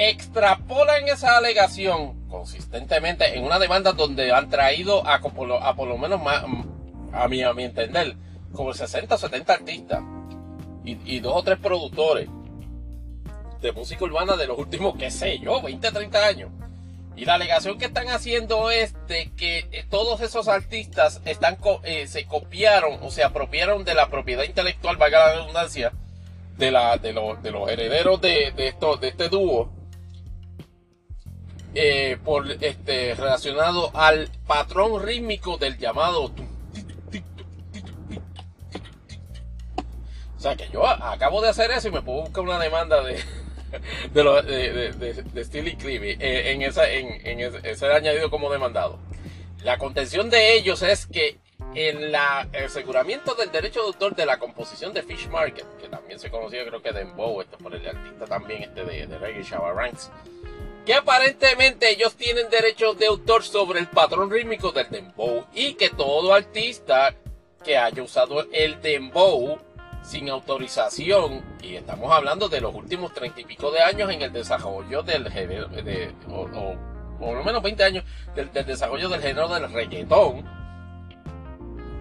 extrapolan esa alegación consistentemente en una demanda donde han traído a, a por lo menos más, a mi, a mi entender, como 60 o 70 artistas y, dos o tres productores de música urbana de los últimos, qué sé yo, 20, 30 años. Y la alegación que están haciendo es de que eh, todos esos artistas están, eh, se copiaron o se apropiaron de la propiedad intelectual, valga la redundancia, de, la, de, los, de los herederos de, de, esto, de este dúo eh, por este relacionado al patrón rítmico del llamado o sea que yo acabo de hacer eso y me puedo buscar una demanda de de, lo, de, de, Steely Cleavy eh, en, esa, en, en ese añadido como demandado. La contención de ellos es que en la, el aseguramiento del derecho de autor de la composición de Fish Market, que también se conocía creo que de Dembow, esto por el artista también este de, de Reggae Shabba Ranks, que aparentemente ellos tienen derechos de autor sobre el patrón rítmico del dembow y que todo artista que haya usado el dembow sin autorización, y estamos hablando de los últimos treinta y pico de años en el desarrollo del género, de, o, por lo menos 20 años del, desarrollo del género del reggaetón,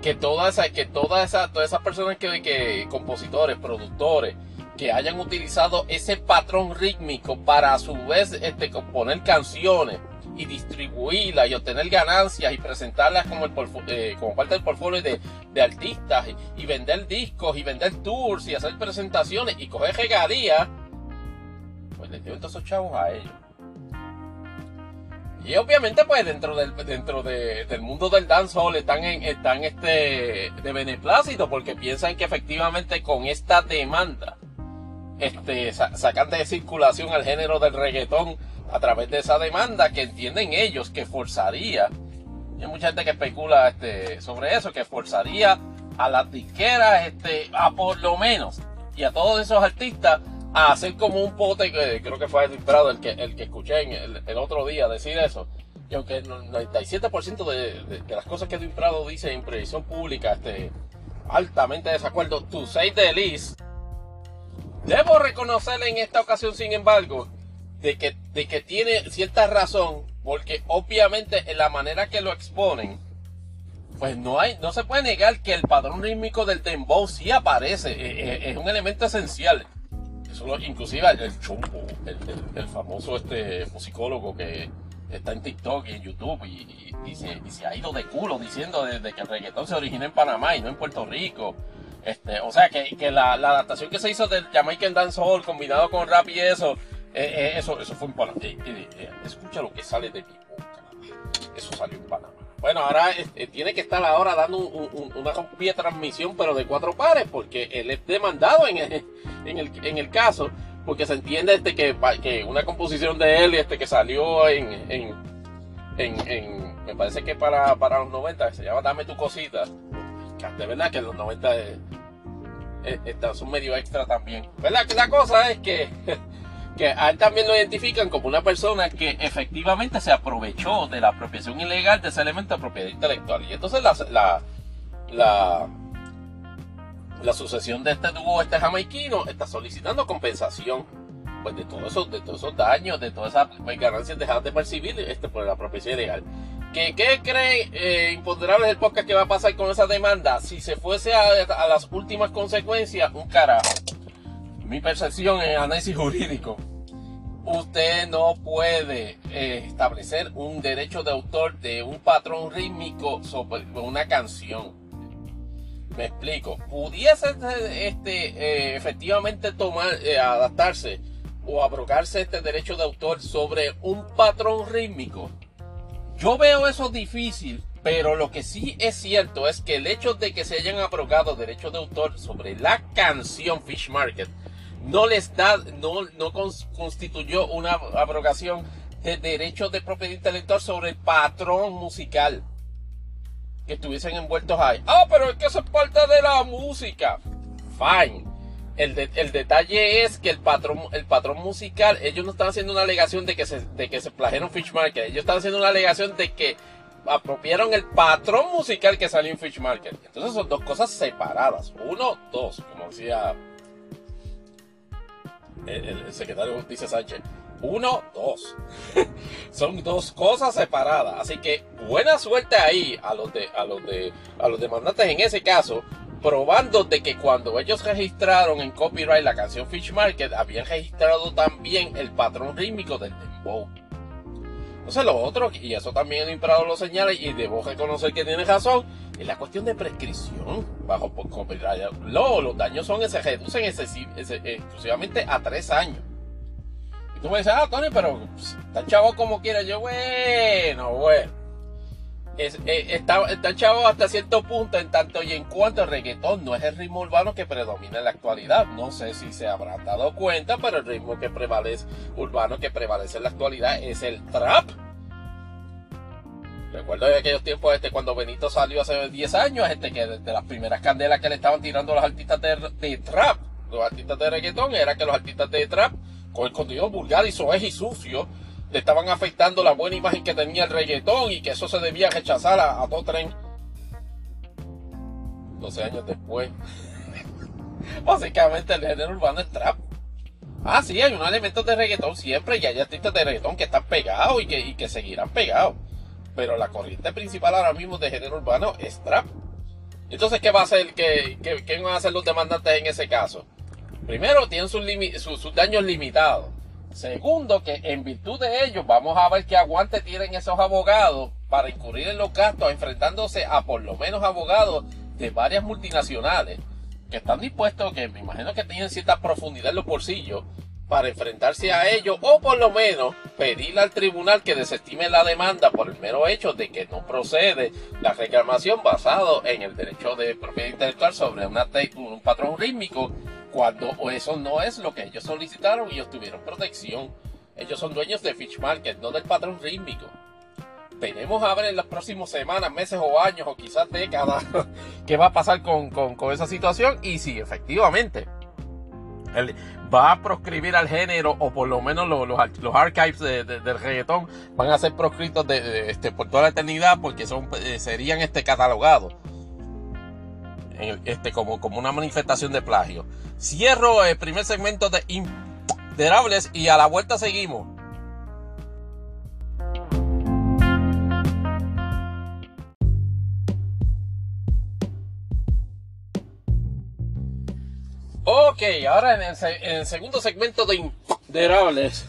que todas esa, que toda esa, todas esas personas que, que compositores, productores, que hayan utilizado ese patrón rítmico para a su vez este, componer canciones y distribuirlas y obtener ganancias y presentarlas como, el, eh, como parte del portfolio de, de artistas y, vender discos y vender tours y hacer presentaciones y coger regadías, pues les dio todos esos chavos a ellos. Y obviamente pues dentro del, dentro del mundo del dancehall están, en, están este, de beneplácito porque piensan que efectivamente con esta demanda este, sacan de circulación al género del reggaetón a través de esa demanda que entienden ellos que forzaría, hay mucha gente que especula este, sobre eso, que forzaría a las disqueras este, a por lo menos, y a todos esos artistas a hacer como un pote, creo que fue el Prado el que, el que escuché el, el otro día decir eso, y aunque el 97% de, de, las cosas que Edwin Prado dice en previsión pública, este, altamente desacuerdo, to say the least, Debo reconocerle en esta ocasión, sin embargo, de que, de que tiene cierta razón, porque obviamente en la manera que lo exponen, pues no hay, no se puede negar que el patrón rítmico del dembow sí aparece, eh, eh, es, un elemento esencial. Eso inclusive el chumbo, el, famoso este musicólogo que está en TikTok y en YouTube y, y, se, ha ido de culo diciendo desde que el reggaetón se origina en Panamá y no en Puerto Rico este, o sea, que, que la, la, adaptación que se hizo del Jamaican Dancehall combinado con rap y eso, eh, eh, eso, eso fue en Panamá. Escucha lo que sale de mi boca. Eso salió en Panamá. Bueno, ahora tiene que estar ahora dando una copia de transmisión, pero de cuatro pares, porque él es demandado en el, en el, en el caso, porque se entiende este que, que una composición de él este que salió en, en, en, me parece que para, para los 90, se llama Dame tu cosita de verdad que los 90 son medio extra también. ¿Verdad? Que la cosa es que, que a él también lo identifican como una persona que efectivamente se aprovechó de la apropiación ilegal de ese elemento de propiedad intelectual. Y entonces la, la, la, la sucesión de este dúo, este jamaiquino, está solicitando compensación pues de todos esos, de todos esos daños, de todas esas pues, ganancias dejadas de percibir este, por la apropiación ilegal. ¿Qué, qué cree eh, Imponderables el podcast que va a pasar con esa demanda? Si se fuese a, a las últimas consecuencias, un carajo. Mi percepción en análisis jurídico. Usted no puede eh, establecer un derecho de autor de un patrón rítmico sobre una canción. Me explico. Pudiese este, eh, efectivamente tomar, eh, adaptarse o abrogarse este derecho de autor sobre un patrón rítmico yo veo eso difícil, pero lo que sí es cierto es que el hecho de que se hayan abrogado derechos de autor sobre la canción Fish Market no les da, no, no constituyó una abrogación de derechos de propiedad intelectual sobre el patrón musical que estuviesen envueltos ahí. Ah, pero es que eso es parte de la música. Fine el, detalle es que el patrón, el musical, ellos no están haciendo una alegación de que se, de que se plagiaron Fish Market, ellos están haciendo una alegación de que apropiaron el patrón musical que salió en Fish Market. Entonces son dos cosas separadas. Uno, dos, como decía el, secretario de Justicia Sánchez. Uno, dos. son dos cosas separadas. Así que buena suerte ahí a los de, a los de, a los demandantes en ese caso probando de que cuando ellos registraron en copyright la canción Fish Market, habían registrado también el patrón rítmico del dembow. Entonces lo otro, y eso también el imperador lo señala y debo reconocer que tiene razón, es la cuestión de prescripción bajo copyright. los daños son, se reducen exclusivamente a tres años. Y tú me dices, ah, Tony, pero pues, está chavo como quiera. Yo, bueno, bueno eh, está, está chavo hasta cierto punto en tanto y en cuanto el reggaetón no es el ritmo urbano que predomina en la actualidad. No sé si se habrán dado cuenta, pero el ritmo que prevalece, urbano que prevalece en la actualidad es el trap. Recuerdo de aquellos tiempos este, cuando Benito salió hace 10 años, este, que de, las primeras candelas que le estaban tirando los artistas de, de trap, los artistas de reggaetón, era que los artistas de trap, con el contenido vulgar y soez y sucio, le estaban afectando la buena imagen que tenía el reggaetón y que eso se debía rechazar a, todo tren. 12 años después. Básicamente el género urbano es trap. Ah, sí, hay unos elementos de reggaetón siempre y hay artistas de reggaetón que están pegados y que, que seguirán pegados. Pero la corriente principal ahora mismo de género urbano es trap. Entonces, ¿qué va a hacer? ¿Qué, qué, van a hacer los demandantes en ese caso? Primero, tienen sus daños limitados. Segundo, que en virtud de ello vamos a ver qué aguante tienen esos abogados para incurrir en los gastos, enfrentándose a por lo menos abogados de varias multinacionales que están dispuestos, que me imagino que tienen cierta profundidad en los bolsillos, para enfrentarse a ello o por lo menos pedirle al tribunal que desestime la demanda por el mero hecho de que no procede la reclamación basado en el derecho de propiedad intelectual sobre un patrón rítmico cuando eso no es lo que ellos solicitaron y ellos tuvieron protección. Ellos son dueños de Fish Market, no del patrón rítmico. Tenemos a ver en las próximas semanas, meses o años o quizás décadas qué va a pasar con, esa situación y si efectivamente va a proscribir al género o por lo menos los, los, archives del reggaetón van a ser proscritos este, por toda la eternidad porque son, eh, serían este, catalogados este, como, como una manifestación de plagio. Cierro el primer segmento de Imponderables y a la vuelta seguimos. Ok, ahora en el, segundo segmento de Imponderables.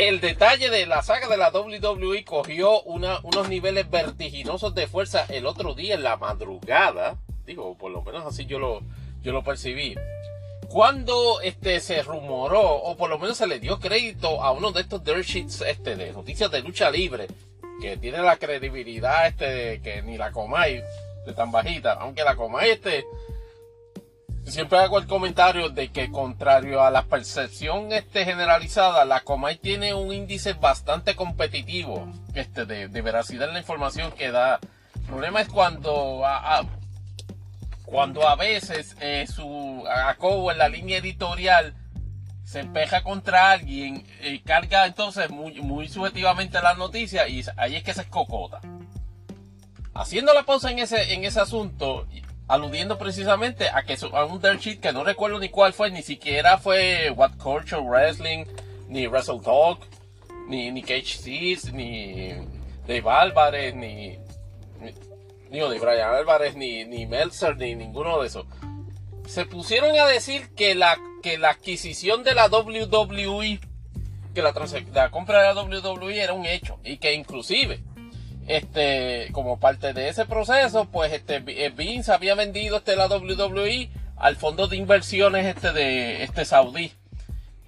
El detalle de la saga de la WWE cogió unos niveles vertiginosos de fuerza el otro día en la madrugada. Digo, por lo menos así yo lo, yo lo percibí. Cuando este, se rumoró, o por lo menos se le dio crédito a uno de estos dirt sheets este, de noticias de lucha libre, que tiene la credibilidad este, que ni la Comay de tan bajita, aunque la Comay este, siempre hago el comentario de que contrario a la percepción este, generalizada, la Comay tiene un índice bastante competitivo este, de, veracidad en la información que da. El problema es cuando cuando a veces eh, su ACOBO en la línea editorial se empeja contra alguien, eh, carga entonces muy, muy subjetivamente las noticias y ahí es que se escocota. Haciendo la pausa en ese, en ese asunto, aludiendo precisamente a que a un dirt sheet que no recuerdo ni cuál fue, ni siquiera fue What Culture Wrestling, ni Wrestle Talk, ni, ni Cage Seeds, ni Dave Álvarez, ni, ni, ni Brian Álvarez, ni, ni Meltzer, ni ninguno de esos. Se pusieron a decir que la, que la adquisición de la WWE, que la, la compra de la WWE era un hecho y que inclusive este, como parte de ese proceso, pues este, eh, Vince había vendido este, la WWE al fondo de inversiones este de este saudí,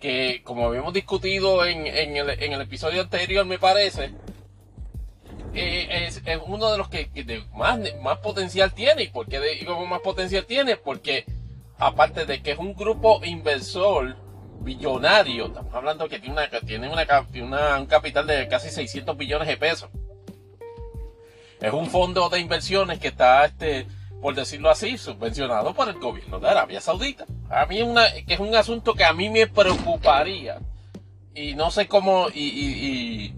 que como habíamos discutido en, en, el, en el episodio anterior, me parece, eh, es, uno de los que, más, más potencial tiene. ¿Y por qué digo más potencial tiene? Porque aparte de que es un grupo inversor billonario, estamos hablando que tiene, una, tiene una, un capital de casi 600 billones de pesos. Es un fondo de inversiones que está, este, por decirlo así, subvencionado por el gobierno de Arabia Saudita. A mí una, que es un asunto que a mí me preocuparía. Y no sé cómo, y,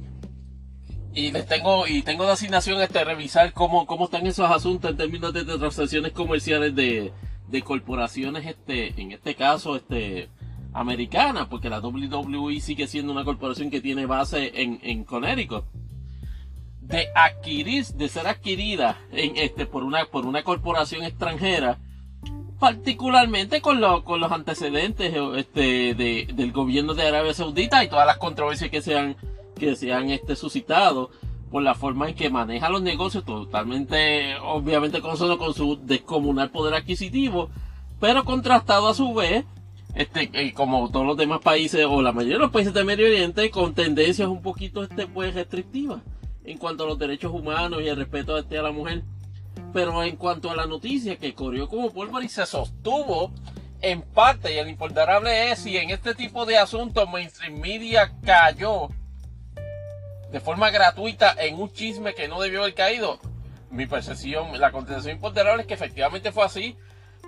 y, les tengo, y tengo de asignación este, revisar cómo, cómo están esos asuntos en términos de, transacciones comerciales de, de corporaciones, este, en este caso, este, americanas, porque la WWE sigue siendo una corporación que tiene base en, en Connecticut de adquirir, de ser adquirida este, por, una, por una corporación extranjera, particularmente con, con los antecedentes este, de, del gobierno de Arabia Saudita y todas las controversias que se han, que se este, suscitado por la forma en que maneja los negocios, totalmente, obviamente, con su descomunal poder adquisitivo, pero contrastado a su vez este, eh, como todos los demás países o la mayoría de los países de Medio Oriente, con tendencias un poquito este, pues, restrictivas en cuanto a los derechos humanos y el respeto este a la mujer. Pero en cuanto a la noticia que corrió como pólvora y se sostuvo en parte, y el imponderable es si en este tipo de asuntos mainstream media cayó de forma gratuita en un chisme que no debió haber caído, mi percepción, la contestación imponderable es que efectivamente fue así,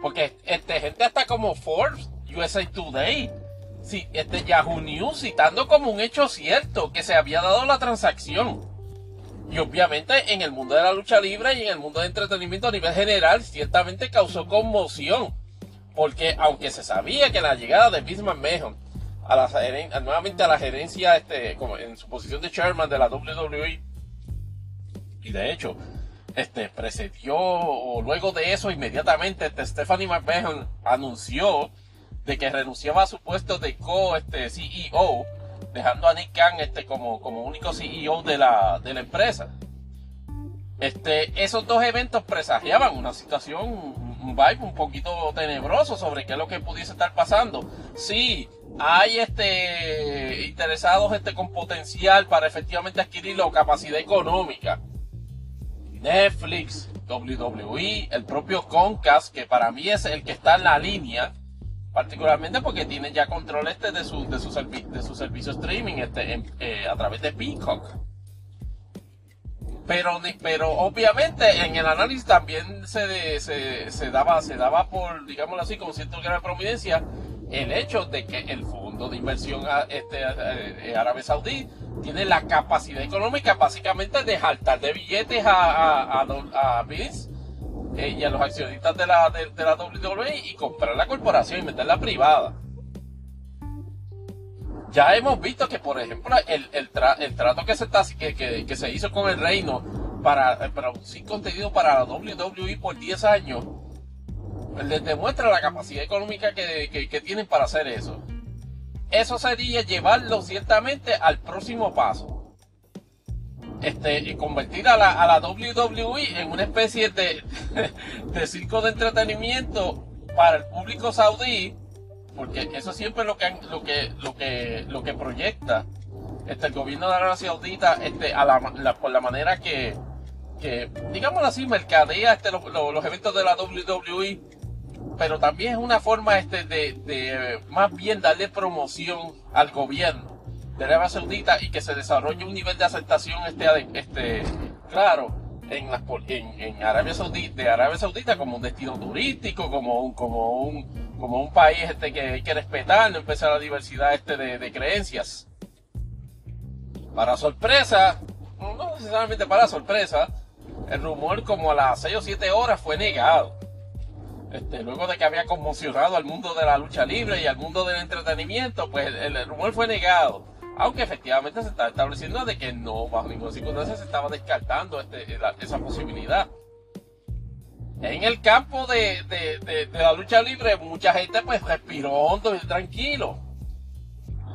porque este, gente hasta como Forbes, USA Today, sí, este Yahoo News citando como un hecho cierto que se había dado la transacción. Y obviamente en el mundo de la lucha libre y en el mundo de entretenimiento a nivel general, ciertamente causó conmoción. Porque aunque se sabía que la llegada de Vince McMahon a la, nuevamente a la gerencia este, como en su posición de chairman de la WWE, y de hecho, este, precedió, o luego de eso, inmediatamente, este, Stephanie McMahon anunció de que renunciaba a su puesto de co este, CEO dejando a Nick Khan este, como, como único CEO de la, de la empresa. Este, esos dos eventos presagiaban una situación, un vibe un poquito tenebroso sobre qué es lo que pudiese estar pasando. Sí, hay este, interesados este, con potencial para efectivamente adquirir la capacidad económica. Netflix, WWE, el propio Comcast, que para mí es el que está en la línea particularmente porque tiene ya control este de su, de su, de su servicio streaming este, eh, a través de Peacock. Pero, pero obviamente en el análisis también se, se, daba, se daba por, digámoslo así, con cierto grado de promidencia, el hecho de que el fondo de inversión este, eh, Árabe Saudí tiene la capacidad económica básicamente de jaltar de billetes a, a, a, a eh, y a los accionistas de la, de, la WWE y comprar la corporación y meterla privada. Ya hemos visto que, por ejemplo, el, el, trato que se, está, que, que, se hizo con el reino para producir contenido para la WWE por 10 años, les demuestra la capacidad económica que, que tienen para hacer eso. Eso sería llevarlo ciertamente al próximo paso este, y convertir a la, a la WWE en una especie de, de circo de entretenimiento para el público saudí, porque eso siempre es lo que, lo que, lo que, lo que proyecta este, el gobierno de Arabia Saudita este, a la, por la manera que, que digámoslo así, mercadea este, los eventos de la WWE, pero también es una forma este, de, de más bien darle promoción al gobierno de Arabia Saudita y que se desarrolle un nivel de aceptación este, este claro en, en, Arabia Saudita, de Arabia Saudita como un destino turístico, como un, como un, como un país este, que hay que respetar, no empezar la diversidad este de, de creencias. Para sorpresa, no necesariamente para sorpresa, el rumor como a las 6 o 7 horas fue negado. Este, luego de que había conmocionado al mundo de la lucha libre y al mundo del entretenimiento, pues el, rumor fue negado. Aunque efectivamente se está estableciendo de que no, bajo ninguna circunstancia, se estaba descartando este, esa posibilidad. En el campo de, la lucha libre, mucha gente pues respiró hondo y tranquilo.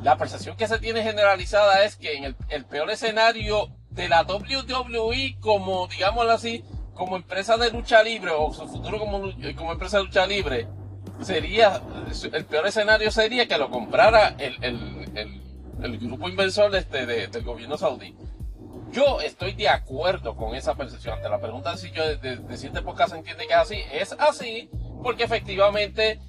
La percepción que se tiene generalizada es que en el peor escenario de la WWE como, digámoslo así, como empresa de lucha libre o su futuro como, como empresa de lucha libre, sería, el peor escenario sería que lo comprara el, grupo inversor este del gobierno saudí. Yo estoy de acuerdo con esa percepción. Ante la pregunta si yo de, de, siete se entiende que es así, es así porque efectivamente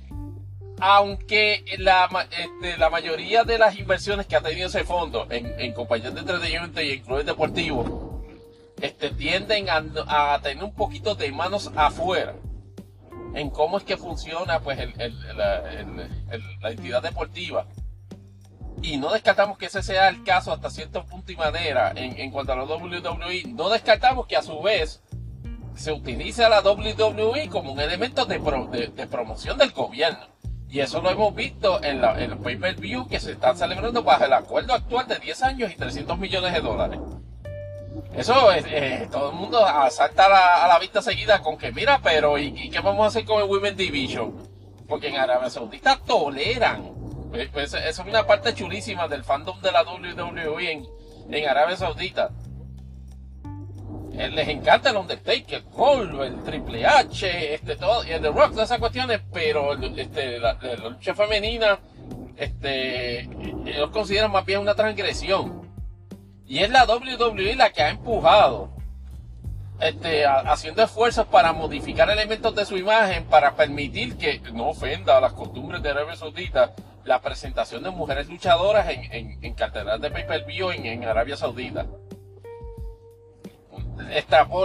aunque la, este, la mayoría de las inversiones que ha tenido ese fondo en, en compañías de entretenimiento y en clubes deportivos este, tienden a, tener un poquito de manos afuera en cómo es que funciona pues la, entidad deportiva. Y no descartamos que ese sea el caso hasta cierto punto y manera en, en cuanto a la WWE. No descartamos que a su vez se utilice la WWE como un elemento de, de promoción del gobierno. Y eso lo hemos visto en, la, el pay-per-view que se están celebrando bajo el acuerdo actual de 10 años y 300 millones de dólares. Eso es, eh, todo el mundo salta a la, vista seguida con que, mira, pero ¿y, qué vamos a hacer con el Women Division? Porque en Arabia Saudita toleran. Pues, pues eso es una parte chulísima del fandom de la WWE en, en Arabia Saudita eh, les encanta el Undertaker, Cole, el Triple H, este, todo, el The Rock, todas esas cuestiones, pero este, la, lucha femenina, este, ellos consideran más bien una transgresión. Y es la WWE la que ha empujado, este, haciendo esfuerzos para modificar elementos de su imagen para permitir que no ofenda a las costumbres de Arabia Saudita la presentación de mujeres luchadoras en, en, en de pay-per-view en Arabia Saudita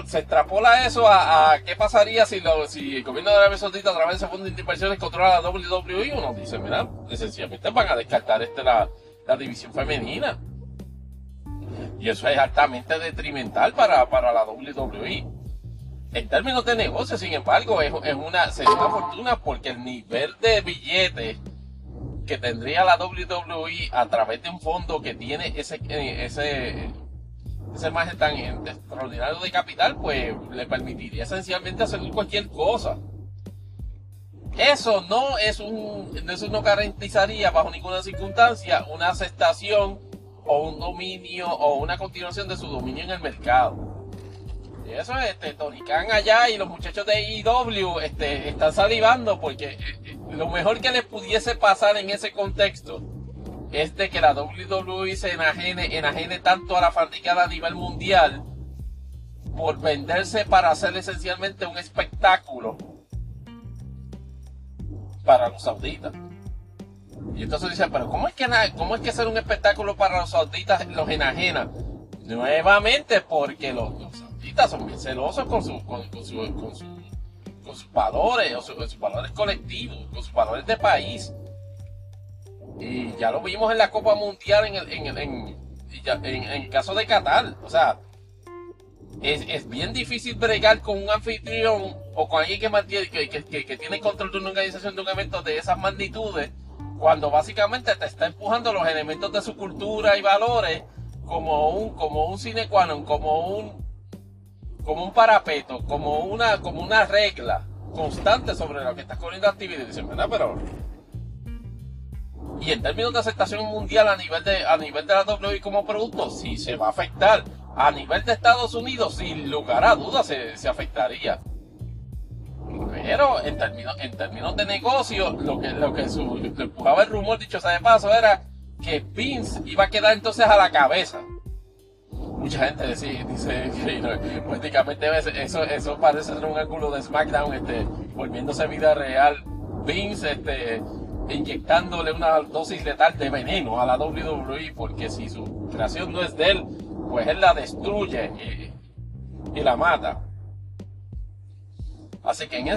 se extrapola eso a, qué pasaría si, lo, si el gobierno de Arabia Saudita a través de ese fondo de inversiones controla la WWE. Uno dice, mira, sencillamente van a descartar este, la, división femenina. Y eso es altamente detrimental para, la WWE. En términos de negocio, sin embargo, es, una, sería una fortuna porque el nivel de billetes que tendría la WWE a través de un fondo que tiene ese, eh, ese ese margen tan extraordinario de capital, pues le permitiría esencialmente hacer cualquier cosa. Eso no es un, eso no garantizaría bajo ninguna circunstancia una aceptación o un dominio o una continuación de su dominio en el mercado. Eso es, este, Tony allá y los muchachos de IW este, están salivando porque eh, eh, lo mejor que les pudiese pasar en ese contexto es de que la WWE se enajene, enajene tanto a la fanaticada a nivel mundial por venderse para hacer esencialmente un espectáculo para los sauditas. Y entonces dicen, pero ¿cómo es que, cómo es que hacer un espectáculo para los sauditas los enajena? Nuevamente porque los, son bien celosos con, su, con, con, su, con, sus valores, o sus valores colectivos, con sus valores de país. Y ya lo vimos en la Copa Mundial en el, en, en, en, el caso de Qatar. O sea, es, es, bien difícil bregar con un anfitrión o con alguien que, mantiene, que, que, que, tiene control de una organización de un evento de esas magnitudes, cuando básicamente te está empujando los elementos de su cultura y valores como un, como un non, como un, como un parapeto, como una, como una regla constante sobre lo que estás corriendo actividad. Y dicen. Pero y en términos de aceptación mundial a nivel de, a nivel de la WWE como producto, sí se va a afectar. A nivel de Estados Unidos, sin lugar a dudas, se, se afectaría. Pero en términos, en términos de negocio, lo que, lo que su, empujaba el rumor, dicho sea de paso, era que Vince iba a quedar entonces a la cabeza. Mucha gente dice, prácticamente eso, eso parece ser un ángulo de SmackDown, este, volviéndose vida real. Vince, este, inyectándole una dosis letal de veneno a la WWE, porque si su creación no es de él, pues él la destruye y, la mata. Así que en,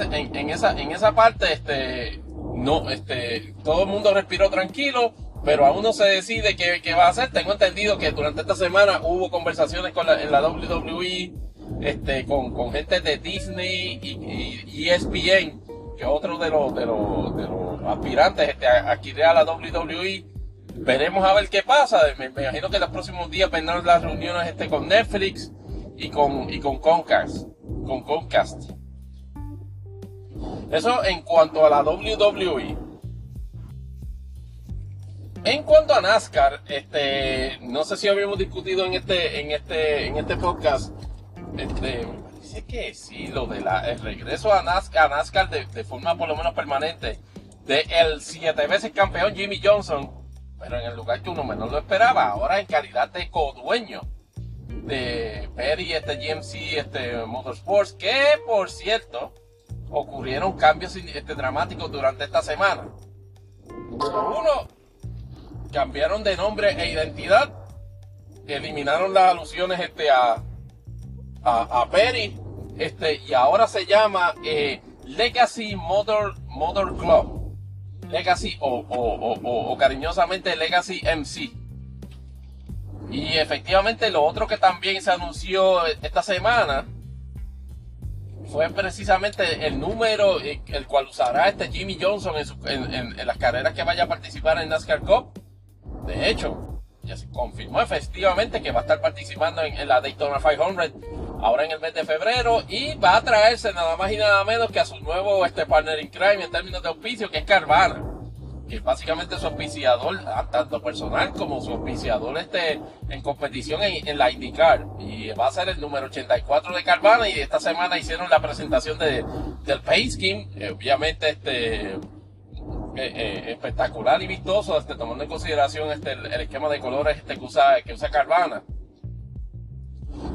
esa, en esa parte, este, no, este, todo el mundo respiró tranquilo, pero aún no se decide qué, qué va a hacer. Tengo entendido que durante esta semana hubo conversaciones con la, en la WWE, este, con, con gente de Disney y, y ESPN, que otro de los, de los, de los aspirantes este, a, a la WWE. Veremos a ver qué pasa. Me, imagino que los próximos días vendrán las reuniones este, con Netflix y con, y con Comcast. Con Comcast. Eso en cuanto a la WWE. En cuanto a NASCAR, este, no sé si habíamos discutido en este, en este, en este podcast, este, me parece que sí, lo de regreso a NASCAR, a NASCAR de, forma por lo menos permanente, de el siete veces campeón Jimmy Johnson, pero en el lugar que uno menos lo esperaba, ahora en calidad de codueño de Perry, este GMC, este Motorsports, que por cierto, ocurrieron cambios este, dramáticos durante esta semana. Uno, cambiaron de nombre e identidad, eliminaron las alusiones este, a, a, Perry, este, y ahora se llama eh, Legacy Motor, Motor Club. Legacy o, o, o, cariñosamente Legacy MC. Y efectivamente lo otro que también se anunció esta semana fue precisamente el número eh, el cual usará este Jimmy Johnson en, las carreras que vaya a participar en NASCAR Cup. De hecho, ya se confirmó efectivamente que va a estar participando en, la Daytona 500 ahora en el mes de febrero y va a traerse nada más y nada menos que a su nuevo este partner in crime en términos de auspicio que es Carvana que es básicamente su auspiciador, tanto personal como su auspiciador este, en competición en, la IndyCar. Y va a ser el número 84 de Carvana y esta semana hicieron la presentación de, del Pace Scheme, eh, obviamente este, eh, eh, espectacular y vistoso, este, tomando en consideración este, el, esquema de colores este, que, usa, que usa Carvana.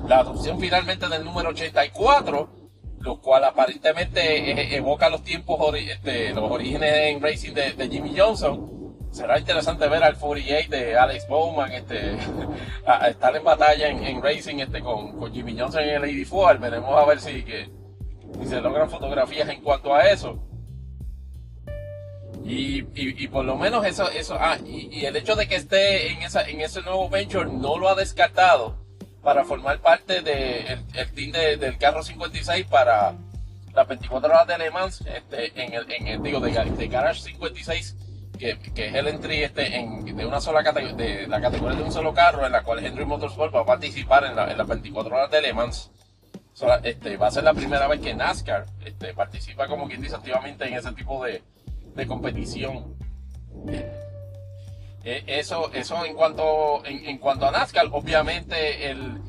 La adopción finalmente del número 84 lo cual aparentemente evoca los tiempos, este, los orígenes en racing de, Jimmy Johnson. Será interesante ver al 48 de Alex Bowman este, a estar en batalla en, racing este, con, Jimmy Johnson en el 84. Veremos a ver si, que, se logran fotografías en cuanto a eso. Y, por lo menos eso, eso ah, y, el hecho de que esté en, esa, en ese nuevo venture no lo ha descartado para formar parte del de el team del carro 56 para las 24 horas de Le Mans este, en, el, en el, digo, de, Garage 56 que, que, es el entry este, en, de una sola categoría, de la categoría de un solo carro en la cual Henry Motorsport va a participar en, las 24 horas de Le Mans. este, va a ser la primera vez que NASCAR este, participa como quien dice activamente en ese tipo de, de competición. Eh, eso, eso en cuanto, en, cuanto a NASCAR, obviamente el,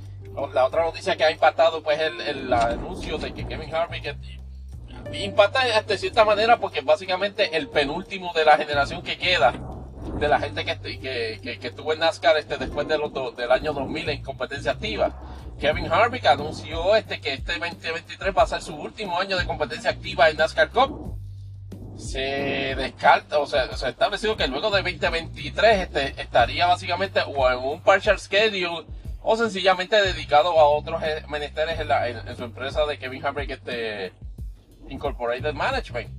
la otra noticia que ha impactado pues el, el anuncio de que Kevin Harvick impacta de cierta manera porque básicamente el penúltimo de la generación que queda de la gente que, que, que, estuvo en NASCAR este, después del, del año 2000 en competencia activa. Kevin Harvick anunció este, que este 2023 va a ser su último año de competencia activa en NASCAR Cup se descarta, o sea, se ha establecido que luego de 2023 este, estaría básicamente o en un partial schedule o sencillamente dedicado a otros eh, menesteres en, su empresa de Kevin Harvick este, Incorporated Management.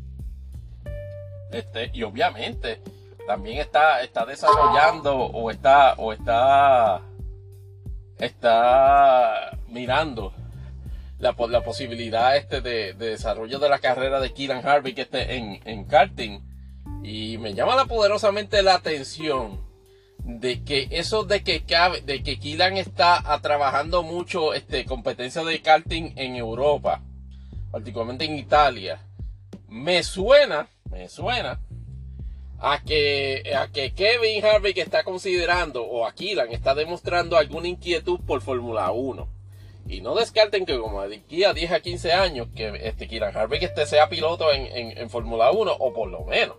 Este, y obviamente también está, está desarrollando o está, o está, está mirando la, la posibilidad este de, desarrollo de la carrera de Keelan Harvick este en, en karting. Y me llama la poderosamente la atención de que eso de que de que está trabajando mucho este competencia de karting en Europa, particularmente en Italia, me suena, me suena a que, a que Kevin Harvick está considerando o a Keelan está demostrando alguna inquietud por Fórmula 1. Y no descarten que como aquí a 10 a 15 años que este Kieran Harvick este sea piloto en, en, en Fórmula 1 o por lo menos.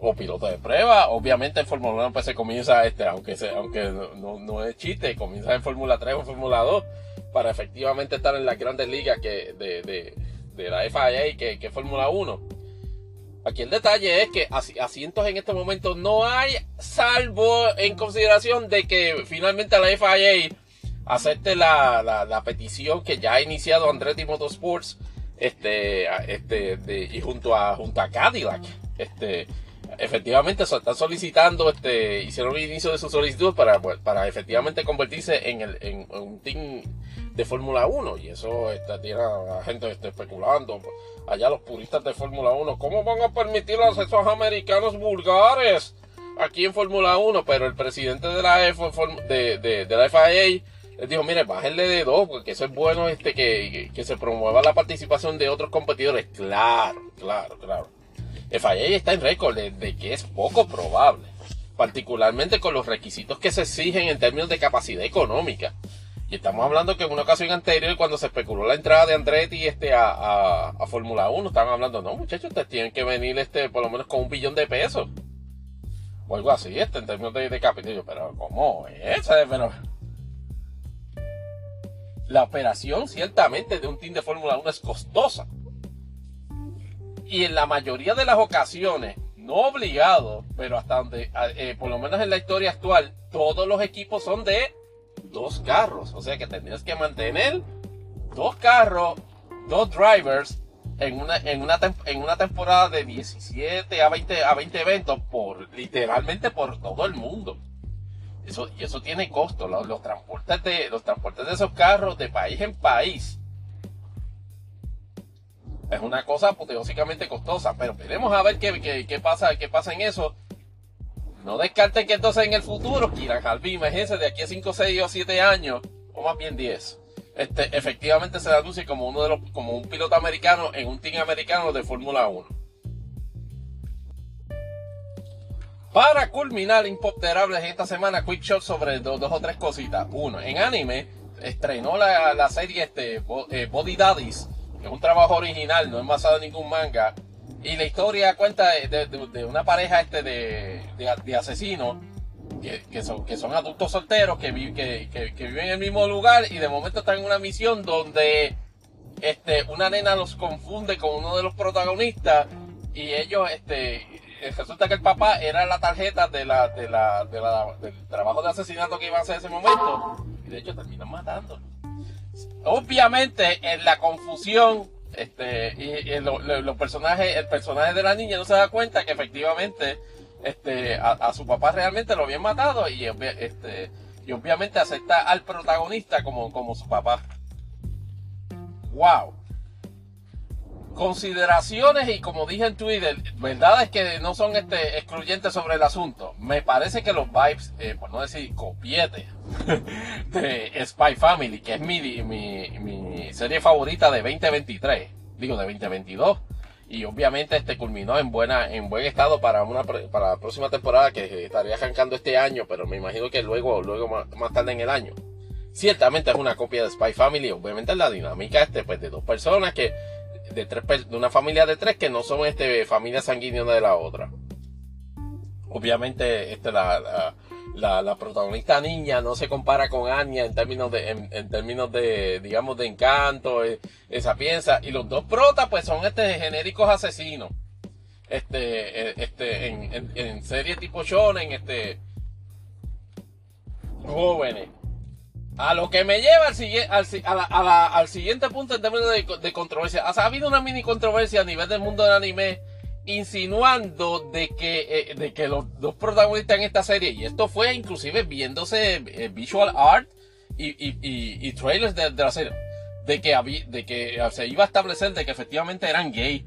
O piloto de prueba, obviamente en Fórmula 1 pues se comienza este, aunque aunque no, no es chiste, comienza en Fórmula 3 o Fórmula 2 para efectivamente estar en las grandes ligas que, de, de, de la FIA que, que Fórmula 1. Aquí el detalle es que asientos en este momento no hay, salvo en consideración de que finalmente la FIA acepte la, la, petición que ya ha iniciado Andretti Motorsports este, este, y junto a, junto a Cadillac, este, efectivamente están solicitando, este, hicieron el inicio de su solicitud para, pues, para efectivamente convertirse en, el, en, un team de Fórmula 1 y eso está, tiene a la gente este, especulando allá los puristas de Fórmula 1 ¿cómo van a permitir a esos americanos vulgares aquí en Fórmula 1? pero el presidente de la, de, de, de la FIA les dijo, mire, bájenle de dos, porque eso es bueno este que, que, se promueva la participación de otros competidores. Claro, claro, claro. FIA está en récord de, que es poco probable, particularmente con los requisitos que se exigen en términos de capacidad económica. Y estamos hablando que en una ocasión anterior, cuando se especuló la entrada de Andretti este, a, a, Fórmula 1, estaban hablando, no muchachos, ustedes tienen que venir este, por lo menos con un billón de pesos. O algo así, este, en términos de, de capital. Pero, ¿cómo es? Pero, la operación ciertamente de un team de Fórmula 1 es costosa. Y en la mayoría de las ocasiones, no obligado, pero hasta donde, eh, por lo menos en la historia actual, todos los equipos son de dos carros. O sea que tendrías que mantener dos carros, dos drivers en una, en una, en una temporada de 17 a 20, a 20 eventos por literalmente por todo el mundo. Y eso tiene costo. Los, transportes de, los transportes de esos carros de país en país es una cosa apoteósicamente costosa. Pero veremos a ver qué, pasa, qué pasa en eso. No descarten que entonces en el futuro, Kira Calvi, imagínense, de aquí a 5, 6 o 7 años, o más bien 10, este, efectivamente se anuncie como uno de los, como un piloto americano en un team americano de Fórmula 1. Para culminar Impopterables esta semana, Quick Shot sobre dos, o tres cositas. Uno, en anime estrenó la, serie este, eh, Body Daddies, que es un trabajo original, no es basado en ningún manga. Y la historia cuenta de, una pareja este de, asesinos que, son, que son adultos solteros que, que, viven en el mismo lugar y de momento están en una misión donde este, una nena los confunde con uno de los protagonistas y ellos este, resulta que el papá era la tarjeta de la, de la, de la, del trabajo de asesinato que iban a hacer en ese momento. Y de hecho terminan matando. Obviamente, en la confusión, este, y, los personajes, el personaje de la niña no se da cuenta que efectivamente, este, a, su papá realmente lo habían matado y, este, y obviamente acepta al protagonista como, como su papá. Wow consideraciones y como dije en Twitter, verdad es que no son este, excluyentes sobre el asunto. Me parece que los vibes, eh, por no decir copiete, de Spy Family, que es mi, serie favorita de 2023, digo de 2022. Y obviamente este culminó en buena, en buen estado para una para la próxima temporada que estaría arrancando este año, pero me imagino que luego, luego más, más tarde en el año. Ciertamente es una copia de Spy Family, obviamente es la dinámica este, pues, de dos personas que de, tres, de una familia de tres que no son este, familia sanguínea de la otra. Obviamente, este, la, la, protagonista niña no se compara con Anya en términos de, en, términos de, digamos, de encanto, eh, esa piensa. Y los dos protas, pues, son este genéricos asesinos. Este, eh, este, en, en, serie tipo shonen, este, jóvenes a lo que me lleva al, al, siguiente punto en términos de, controversia. ha habido una mini controversia a nivel del mundo del anime insinuando de que, eh, los dos protagonistas en esta serie, y esto fue inclusive viéndose eh, visual art y, trailers de, la serie, de que, de que se iba a establecer de que efectivamente eran gay.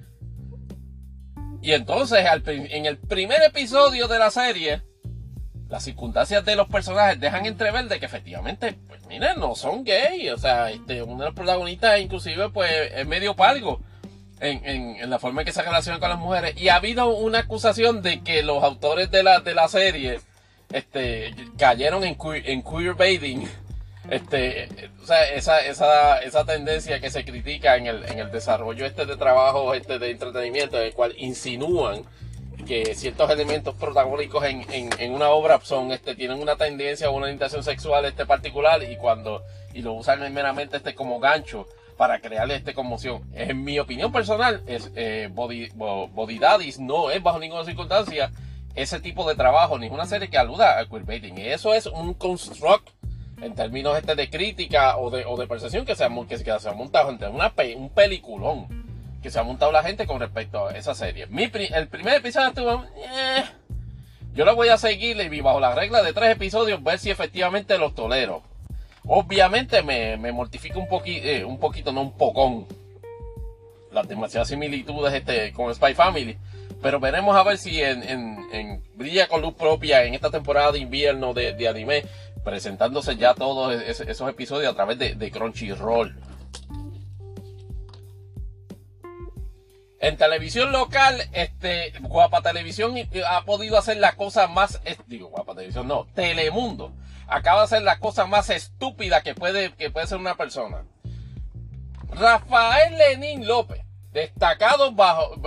Y entonces en el primer episodio de la serie, las circunstancias de los personajes dejan entrever de que efectivamente, pues miren, no son gay. O sea, este, uno de los protagonistas inclusive pues es medio palgo en, en, la forma en que se relaciona con las mujeres. Y ha habido una acusación de que los autores de la, de la serie este, cayeron en, queer, en queerbaiting. Este, o sea, esa, esa, esa tendencia que se critica en el, en el desarrollo este de trabajo este de entretenimiento, en el cual insinúan que ciertos elementos protagónicos en, en, una obra son este tienen una tendencia o una orientación sexual este particular y cuando y lo usan meramente este como gancho para crearle este conmoción. En mi opinión personal, es eh, Body, Body Daddies no es bajo ninguna circunstancia ese tipo de trabajo, ni una serie que aluda al queerbaiting. Eso es un construct en términos este de crítica o de, o de percepción que se ha, que, montado entre una, un peliculón que se ha montado la gente con respecto a esa serie. el primer episodio estuvo... Eh, yo lo voy a seguir y bajo la regla de tres episodios ver si efectivamente los tolero. Obviamente me, me mortifica un, poquito, eh, un poquito, no un pocón, las demasiadas similitudes este, con Spy Family. Pero veremos a ver si en, Brilla con Luz Propia en esta temporada de invierno de, de anime, presentándose ya todos esos episodios a través de, de Crunchyroll. En televisión local, este, Guapa Televisión ha podido hacer la cosa más, digo, Guapa Televisión, no, Telemundo, acaba de hacer la cosa más estúpida que puede, que puede ser una persona. Rafael Lenín López, destacado bajo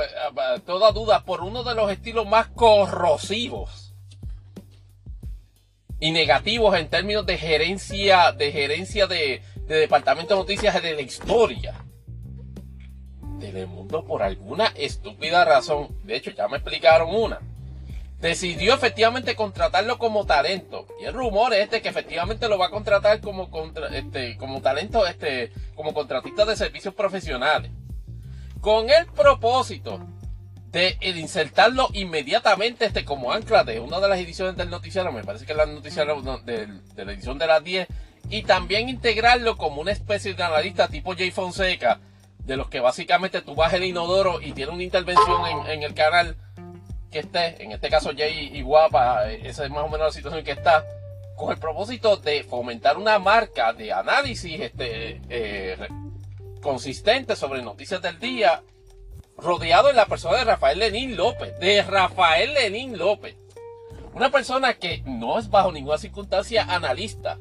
toda duda por uno de los estilos más corrosivos y negativos en términos de gerencia, de gerencia de, de departamento de noticias de la historia Telemundo por alguna estúpida razón, de hecho ya me explicaron una, decidió efectivamente contratarlo como talento. Y el rumor es este que efectivamente lo va a contratar como, este, como talento, este, como contratista de servicios profesionales. Con el propósito de insertarlo inmediatamente este, como ancla de una de las ediciones del noticiero, me parece que es la noticiero de, de la edición de las 10, y también integrarlo como una especie de analista tipo Jay Fonseca, de los que básicamente tú vas el inodoro y tiene una intervención en, el canal que esté, en este caso Jay y Guapa, esa es más o menos la situación que está, con el propósito de fomentar una marca de análisis este, eh, consistente sobre noticias del día, rodeado en la persona de Rafael Lenín López, de Rafael Lenín López. Una persona que no es bajo ninguna circunstancia analista,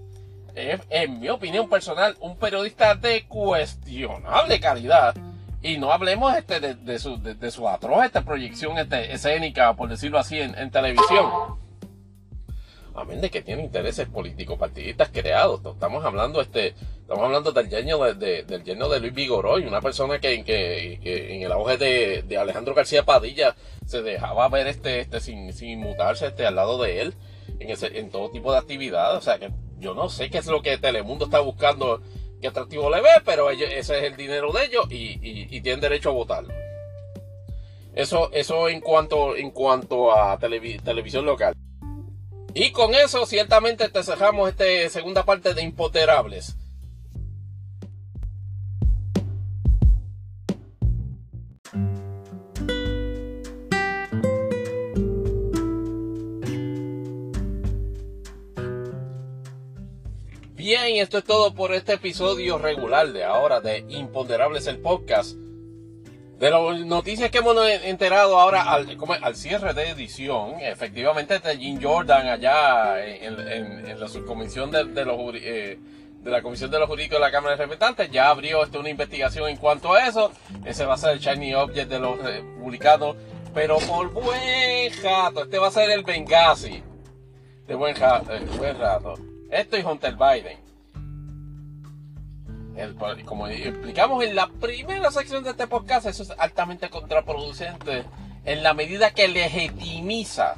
es, en mi opinión personal, un periodista de cuestionable calidad. Y no hablemos este, de, su, de, su atroz esta proyección este, escénica, por decirlo así, en, televisión. Amén de que tiene intereses políticos partidistas creados. Estamos hablando, este, estamos hablando del genio de, del de Luis Vigoroy, una persona que, que, que en el auge de, de, Alejandro García Padilla se dejaba ver este, este sin, sin mutarse este, al lado de él en, en todo tipo de actividades. O sea que yo no sé qué es lo que Telemundo está buscando, qué atractivo le ve, pero ese es el dinero de ellos y, tienen derecho a votar. Eso, eso en cuanto, en cuanto a televisión local. Y con eso, ciertamente, te cerramos esta segunda parte de Impoterables. Bien, esto es todo por este episodio regular de ahora de Imponderables el podcast. De las noticias que hemos enterado ahora al, al cierre de edición, efectivamente de Jim Jordan allá en, la subcomisión de, los, eh, de la Comisión de los Jurídicos de la Cámara de Representantes ya abrió este, una investigación en cuanto a eso. Ese va a ser el Shiny Object de los republicanos, pero por buen rato. Este va a ser el Benghazi de buen, eh, buen rato. Esto y Hunter Biden. como explicamos en la primera sección de este podcast, eso es altamente contraproducente en la medida que legitimiza,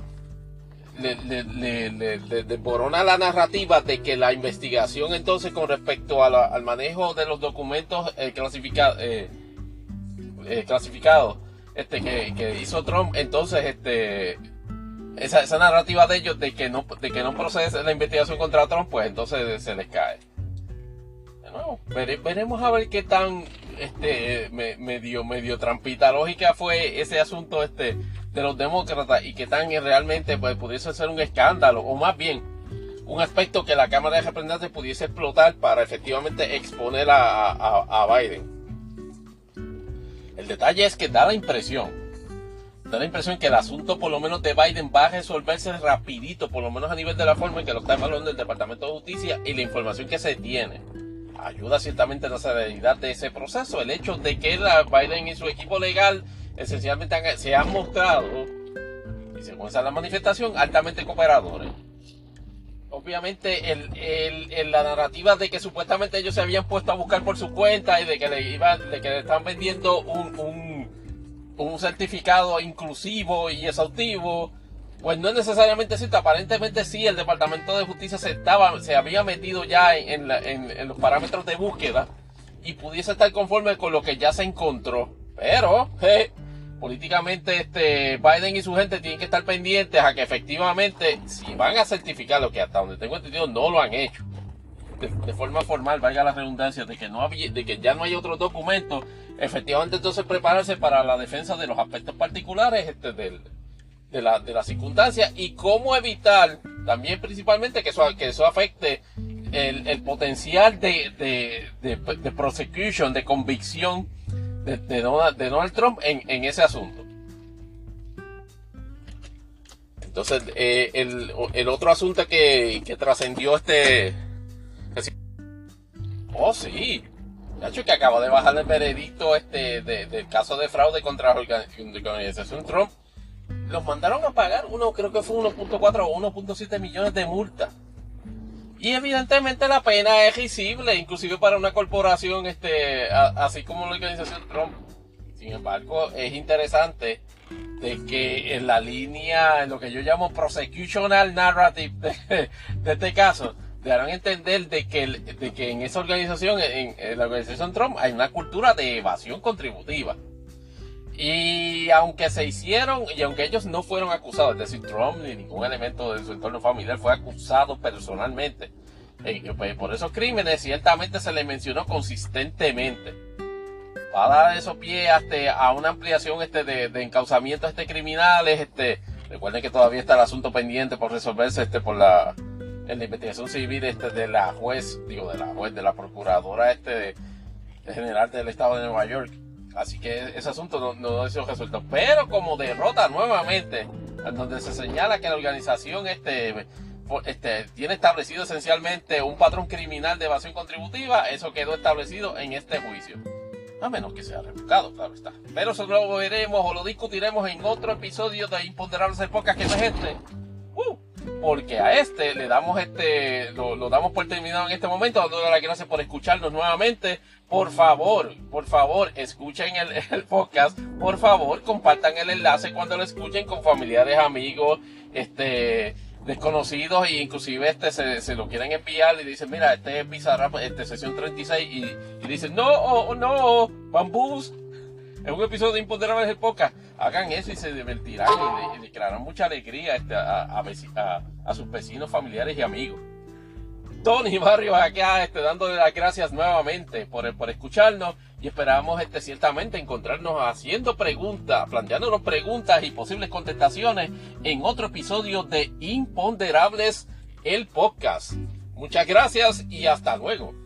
le, le, borona la narrativa de que la investigación entonces con respecto al manejo de los documentos eh, eh, eh, clasificados este, que hizo Trump, entonces este esa, esa narrativa de ellos de que no, de que no procede la investigación contra Trump, pues entonces se les cae. De nuevo, veremos a ver qué tan este medio, medio trampita lógica fue ese asunto este de los demócratas y qué tan realmente pues, pudiese ser un escándalo, o más bien un aspecto que la Cámara de Representantes pudiese explotar para efectivamente exponer a, a Biden. El detalle es que da la impresión da la impresión que el asunto por lo menos de Biden va a resolverse rapidito, por lo menos a nivel de la forma en que lo está evaluando el Departamento de Justicia y la información que se tiene. Ayuda ciertamente a la celeridad de ese proceso. El hecho de que Biden y su equipo legal esencialmente se han mostrado, y según esa la manifestación, altamente cooperadores. Obviamente el, la narrativa de que supuestamente ellos se habían puesto a buscar por su cuenta y de que le, iba, de que le están vendiendo un un certificado inclusivo y exhaustivo, pues no es necesariamente cierto. Aparentemente sí, el Departamento de Justicia se, estaba, se había metido ya en, los parámetros de búsqueda y pudiese estar conforme con lo que ya se encontró. Pero, políticamente este Biden y su gente tienen que estar pendientes a que efectivamente, si van a certificar lo que hasta donde tengo entendido no lo han hecho, de, forma formal, valga la redundancia, de que, no de que ya no hay otros documentos, efectivamente entonces prepararse para la defensa de los aspectos particulares este, del, de, la, de las circunstancias y cómo evitar también principalmente que eso, que eso afecte el, el potencial de, de, de, prosecution, de convicción de, de Donald Trump en, en ese asunto. Entonces, eh, el, el, otro asunto que, que trascendió este... Oh, sí. hecho que acaba de bajar el veredicto este del caso de fraude contra la organización Trump los mandaron a pagar, uno creo que fue 1.4 o 1.7 millones de multa. Y evidentemente la pena es risible, inclusive para una corporación este, así como la organización Trump. Sin embargo, es interesante de que en la línea, en lo que yo llamo prosecutional narrative de, este caso, darán a entender de que, de que en esa organización, en la organización Trump, hay una cultura de evasión contributiva. Y aunque se hicieron, y aunque ellos no fueron acusados, es decir, Trump ni ningún elemento de su entorno familiar fue acusado personalmente eh, pues, por esos crímenes, ciertamente se le mencionó consistentemente. Va a dar eso pie hasta a una ampliación este de, de encauzamiento este criminales. Este, recuerden que todavía está el asunto pendiente por resolverse este por la, en la investigación civil este de la juez, digo de la juez, de la procuradora este general del estado de Nueva York Así que ese asunto no, no ha sido resuelto. Pero como derrota nuevamente, en donde se señala que la organización este, este, tiene establecido esencialmente un patrón criminal de evasión contributiva, eso quedó establecido en este juicio. A menos que sea revocado, claro está. Pero eso lo veremos o lo discutiremos en otro episodio de Imponderables Épocas que no es este. Uh, porque a este le damos este, lo, damos por terminado en este momento, dándole las gracias por escucharnos nuevamente. Por favor, por favor, escuchen el, podcast, por favor, compartan el enlace cuando lo escuchen con familiares, amigos, este, desconocidos e inclusive este se, se lo quieren enviar y dicen, mira, este es Bizarrap, este sesión 36 y, y dicen, no, oh, no, bambús, es un episodio de Imponderables el podcast. Hagan eso y se divertirán y, declararán mucha alegría este, a, sus vecinos, familiares y amigos. Tony Barrios acá este, dándole las gracias nuevamente por, por escucharnos y esperamos este, ciertamente encontrarnos haciendo preguntas, planteándonos preguntas y posibles contestaciones en otro episodio de Imponderables el podcast. Muchas gracias y hasta luego.